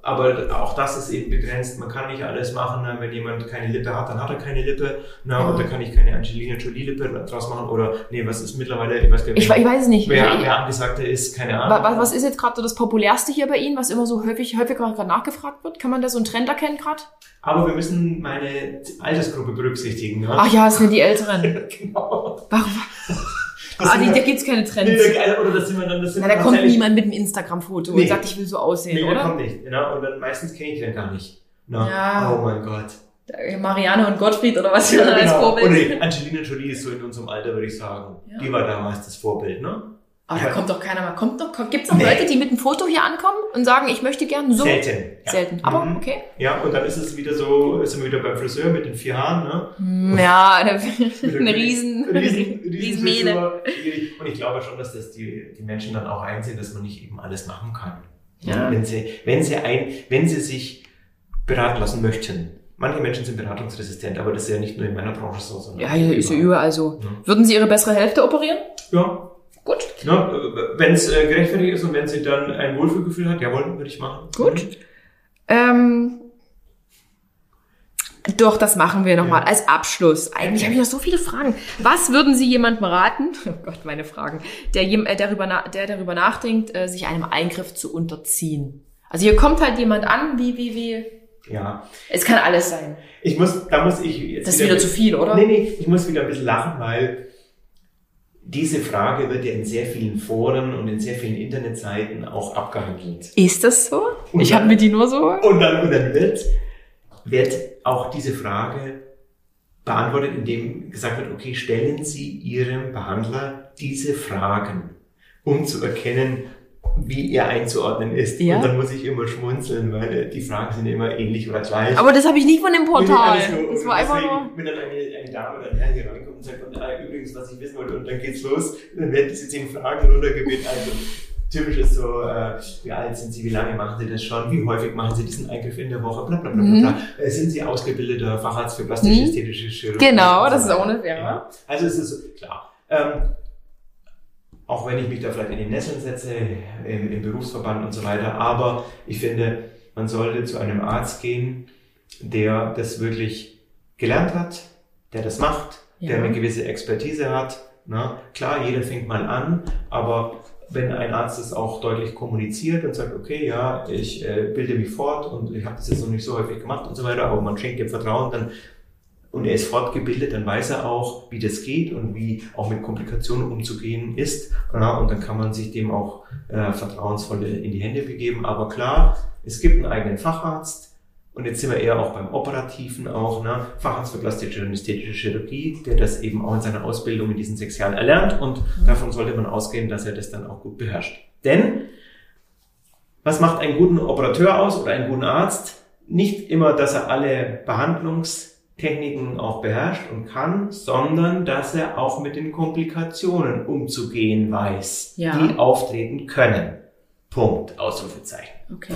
aber auch das ist eben begrenzt. Man kann nicht alles machen. ne? Wenn jemand keine Lippe hat, dann hat er keine Lippe. Na, Ja. Und da kann ich keine Angelina Jolie-Lippe draus machen. Oder, nee, was ist mittlerweile, ich weiß gar nicht, Ich, ich weiß es nicht. wer, wer angesagter ist, keine Ahnung. Was, was ist jetzt gerade so das populärste hier bei Ihnen, was immer so häufig, häufig gerade nachgefragt wird? Kann man da so einen Trend erkennen gerade? Aber wir müssen meine Altersgruppe berücksichtigen. Ja? Ach ja, das sind die Älteren. genau. Warum? Ah, wir- da gibt's keine Nee, Trends. da- oder das sind wir dann, das sind Na, da kommt niemand mit einem Instagram-Foto Nee. und sagt, ich will so aussehen, Nee, der oder? kommt nicht. Genau. Und dann meistens kenne ich den gar nicht. Na, Ja. Oh mein Gott. Marianne und Gottfried oder was Ja, für als genau. Vorbild. Und nee, Angelina Jolie ist so in unserem Alter, würde ich sagen. Ja. Die war damals das Vorbild, ne? Aber da kommt doch keiner mehr. Kommt doch, kommt, gibt's noch Nee. Leute, die mit einem Foto hier ankommen und sagen, ich möchte gern so? Selten. Ja. Selten. Aber Mhm. okay. Ja, und dann ist es wieder so, sind wir wieder beim Friseur mit den vier Haaren, ne? Hm, Ja, eine, Mit der eine riesen, riesen, riesen. Schwierig. Und ich glaube schon, dass das die, die Menschen dann auch einsehen, dass man nicht eben alles machen kann. Ja. Wenn sie, wenn sie ein, wenn sie sich beraten lassen möchten. Manche Menschen sind beratungsresistent, aber das ist ja nicht nur in meiner Branche so, sondern Ja, hier ist ja überall so. Ja. Würden Sie Ihre bessere Hälfte operieren? Ja, Gut. Ja, wenn es äh, gerechtfertigt ist und wenn sie dann ein Wohlfühlgefühl hat, jawohl, würde ich machen. Gut. Ähm, doch, das machen wir nochmal Ja. als Abschluss. Eigentlich habe ich noch so viele Fragen. Was würden Sie jemandem raten, oh Gott, meine Fragen, der, jem- äh, darüber, der darüber nachdenkt, äh, sich einem Eingriff zu unterziehen? Also hier kommt halt jemand an, wie, wie, wie, Ja, es kann alles sein. ich muss, da muss ich jetzt Das ist wieder zu viel, oder? Nee, nee, ich muss wieder ein bisschen lachen, weil diese Frage wird ja in sehr vielen Foren und in sehr vielen Internetseiten auch abgehandelt. Ist das so? Und ich habe mir die nur so. Und dann, und dann wird, wird auch diese Frage beantwortet, indem gesagt wird, okay, stellen Sie Ihrem Behandler diese Fragen, um zu erkennen, wie er einzuordnen ist. Ja. Und dann muss ich immer schmunzeln, weil äh, die Fragen sind immer ähnlich oder gleich. Aber das habe ich nicht von dem Portal. Nur- Das war einfach nur. Wenn dann eine, eine Dame oder ein Herr hier reinkommt und sagt, und, ah, übrigens, was ich wissen wollte, und dann geht's los, dann werden diese zehn Fragen runtergebetet. Also, typisch ist so, äh, wie alt sind Sie, wie lange machen Sie das schon, wie häufig machen Sie diesen Eingriff in der Woche, bla bla bla. Mhm. bla. Äh, sind Sie ausgebildeter Facharzt für plastische Mhm. ästhetische Chirurgie? Genau, das so ist auch eine Firma. Ja. Also es ist klar. Ähm, auch wenn ich mich da vielleicht in den Nesseln setze, im, im Berufsverband und so weiter, aber ich finde, man sollte zu einem Arzt gehen, der das wirklich gelernt hat, der das macht, der Ja. eine gewisse Expertise hat. Na, klar, jeder fängt mal an, aber wenn ein Arzt das auch deutlich kommuniziert und sagt, okay, ja, ich äh, bilde mich fort und ich habe das jetzt noch nicht so häufig gemacht und so weiter, aber man schenkt dem Vertrauen, dann und er ist fortgebildet, dann weiß er auch, wie das geht und wie auch mit Komplikationen umzugehen ist. Ja, und dann kann man sich dem auch äh, vertrauensvoll in die Hände begeben. Aber klar, es gibt einen eigenen Facharzt. Und jetzt sind wir eher auch beim Operativen auch, ne? Facharzt für plastische und ästhetische Chirurgie, der das eben auch in seiner Ausbildung in diesen sechs Jahren erlernt. Und davon sollte man ausgehen, dass er das dann auch gut beherrscht. Denn was macht einen guten Operateur aus oder einen guten Arzt? Nicht immer, dass er alle Behandlungstechniken auch beherrscht und kann, sondern dass er auch mit den Komplikationen umzugehen weiß, Ja. die auftreten können. Punkt. Ausrufezeichen. Okay.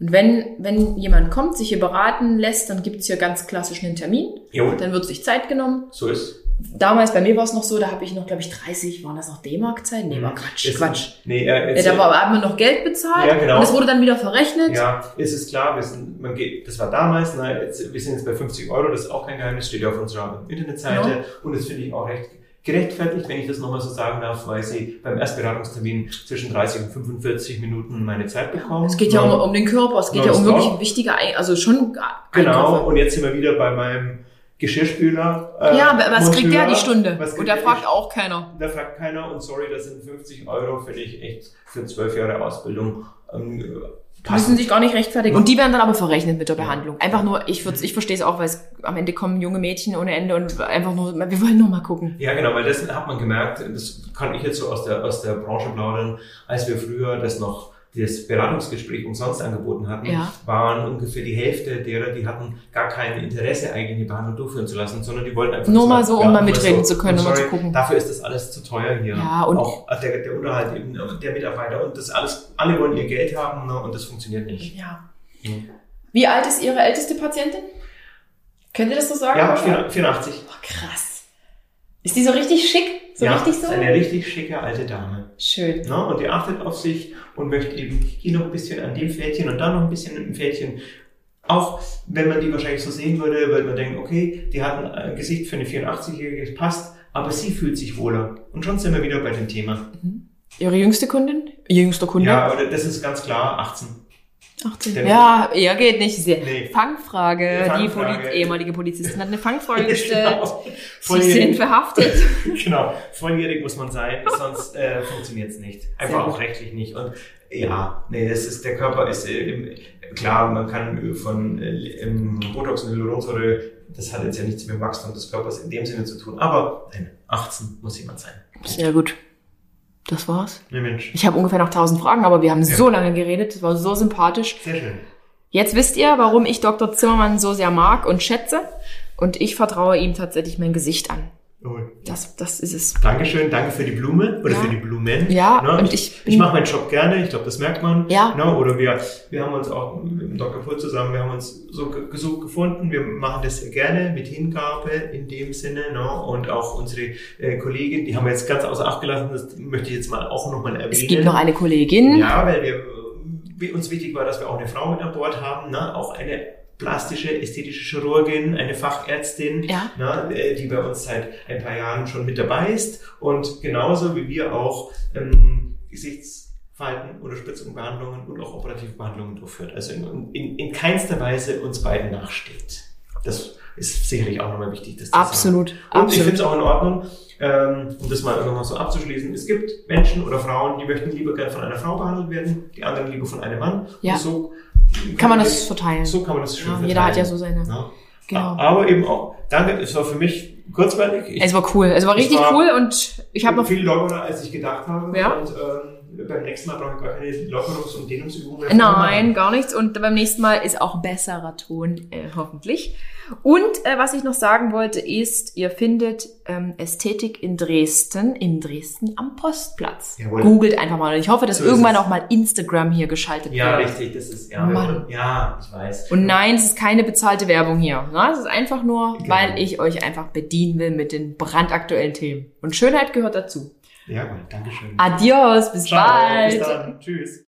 Und wenn, wenn jemand kommt, sich hier beraten lässt, dann gibt's hier ganz klassisch einen Termin. Jo, Dann wird sich Zeit genommen. so ist. Damals bei mir war es noch so, da habe ich noch, glaube ich, 30, waren das noch D-Mark-Zeiten? Nee, war Quatsch, Ist- Quatsch. Nee, äh, Ja, da war, hat man noch Geld bezahlt Ja, genau. und es wurde dann wieder verrechnet. Ja, ist es klar, wir sind, man geht, das war damals, na, jetzt, wir sind jetzt bei 50 Euro, das ist auch kein Geheimnis, steht ja auf unserer Internetseite Ja. und das finde ich auch recht gerechtfertigt, wenn ich das nochmal so sagen darf, weil sie beim Erstberatungstermin zwischen 30 und 45 Minuten meine Zeit bekommen. Es geht ja um, um den Körper, es geht ja um wirklich wichtige, also schon Genau, Eingriffe. und jetzt sind wir wieder bei meinem Geschirrspüler. äh, Ja, aber was kriegt der Monteur. die Stunde? Und da fragt auch keiner. Da fragt keiner und sorry, das sind 50 Euro, finde ich echt für 12 Jahre Ausbildung. Ähm, müssen sich gar nicht rechtfertigen. Und die werden dann aber verrechnet mit der. Behandlung. Einfach nur, ich, ich verstehe es auch, weil es am Ende kommen junge Mädchen ohne Ende und einfach nur, wir wollen nur mal gucken. Ja, genau, weil das hat man gemerkt, das kann ich jetzt so aus der, aus der Branche plaudern, als wir früher das noch das Beratungsgespräch umsonst angeboten hatten, Ja. waren ungefähr die Hälfte derer, die hatten gar kein Interesse, eigentlich eine Behandlung durchführen zu lassen, sondern die wollten einfach Nur mal so, um ja, mal mitreden zu können, und um mal zu gucken. Dafür ist das alles zu teuer hier. Ja, und- auch der, der Unterhalt eben der Mitarbeiter und das alles, alle wollen ihr Geld haben ne, und das funktioniert nicht. Ja. Mhm. Wie alt ist Ihre älteste Patientin? Könnt ihr das so sagen? Ja, 84. Oh, krass. Ist die so richtig schick? So ja, richtig ist so? eine richtig schicke alte Dame. Schön. Ne? Und die achtet auf sich und möchte eben hier noch ein bisschen an dem Pferdchen und dann noch ein bisschen an dem Pferdchen. Auch wenn man die wahrscheinlich so sehen würde, weil man denkt, okay, die hat ein Gesicht für eine 84-Jährige, das passt, aber sie fühlt sich wohler. Und schon sind wir wieder bei dem Thema. Ihre jüngste Kundin? Jüngster Kunde? Ja, aber das ist ganz klar 18. 18. Der- Ja, eher geht nicht. Nee. Fangfrage. Fangfrage. Die Poli ehemalige Polizistin hat eine Fangfrage gestellt. genau. Sie sind verhaftet. genau. Volljährig muss man sein, sonst äh, funktioniert es nicht. Einfach auch rechtlich nicht. Und ja, nee, das ist, der Körper ist äh, im, klar, man kann von äh, Botox und Hyaluronsäure, das hat jetzt ja nichts mit dem Wachstum des Körpers in dem Sinne zu tun. Aber nein, 18 muss jemand sein. Sehr gut. Das war's. Ne Mensch. Ich habe ungefähr noch tausend Fragen, aber wir haben so lange geredet. Das war so sympathisch. Sehr schön. Jetzt wisst ihr, warum ich Dr. Zimmermann so sehr mag und schätze. Und ich vertraue ihm tatsächlich mein Gesicht an. Das, das ist es. Dankeschön, danke für die Blume oder Ja. für die Blumen. Ja, Ne, und ich, ich ich, mache meinen Job gerne, ich glaube, das merkt man. Ja. Ne, oder wir, wir haben uns auch mit dem Dr. Pult zusammen, wir haben uns so ge- gesucht gefunden, wir machen das sehr gerne mit Hingabe in dem Sinne. Ne, und auch unsere äh, Kollegin, die haben wir jetzt ganz außer Acht gelassen, das möchte ich jetzt mal auch nochmal erwähnen. Es gibt noch eine Kollegin. Ja, weil wir, wie uns wichtig war, dass wir auch eine Frau mit an Bord haben, ne? auch eine plastische, ästhetische Chirurgin, eine Fachärztin, Ja. ne? äh, die bei uns seit ein paar Jahren schon mit dabei ist und genauso wie wir auch ähm, Gesichtsfalten, Unterspritzung, Behandlungen und auch operative Behandlungen durchführt. Also in, in, in keinster Weise uns beiden nachsteht. Das ist sicherlich auch nochmal wichtig, das zu sagen. Absolut. Und ich absolut. finde es auch in Ordnung, ähm, um das mal nochmal so abzuschließen. Es gibt Menschen oder Frauen, die möchten lieber gern von einer Frau behandelt werden, die anderen lieber von einem Mann. Ja. Und so Kann man das verteilen? So kann man das schön Ja, verteilen. jeder hat ja so seine. Ja. Genau. Aber eben auch, danke, es war für mich kurzweilig. Ich, Es war cool. Es war richtig war- cool und ich habe noch viel lockerer, als ich gedacht habe. Ja. Und ähm, beim nächsten Mal brauche ich gar keine Lockerungs- und Dehnungsübungen. Nein, gar nichts. Und beim nächsten Mal ist auch besserer Ton, äh, hoffentlich. Und äh, was ich noch sagen wollte, ist, ihr findet ähm, Ästhetik in Dresden, in Dresden am Postplatz. Jawohl. Googelt einfach mal. Und ich hoffe, dass So irgendwann auch mal Instagram hier geschaltet Ja, wird. richtig, das ist, ja, Mann. ja, ich weiß. Und nein, es ist keine bezahlte Werbung hier. Ne? Es ist einfach nur, Genau. weil ich euch einfach bedienen will mit den brandaktuellen Themen. Und Schönheit gehört dazu. Ja, gut, Dankeschön. Adios, bis Ciao, bald. bis dann. Tschüss.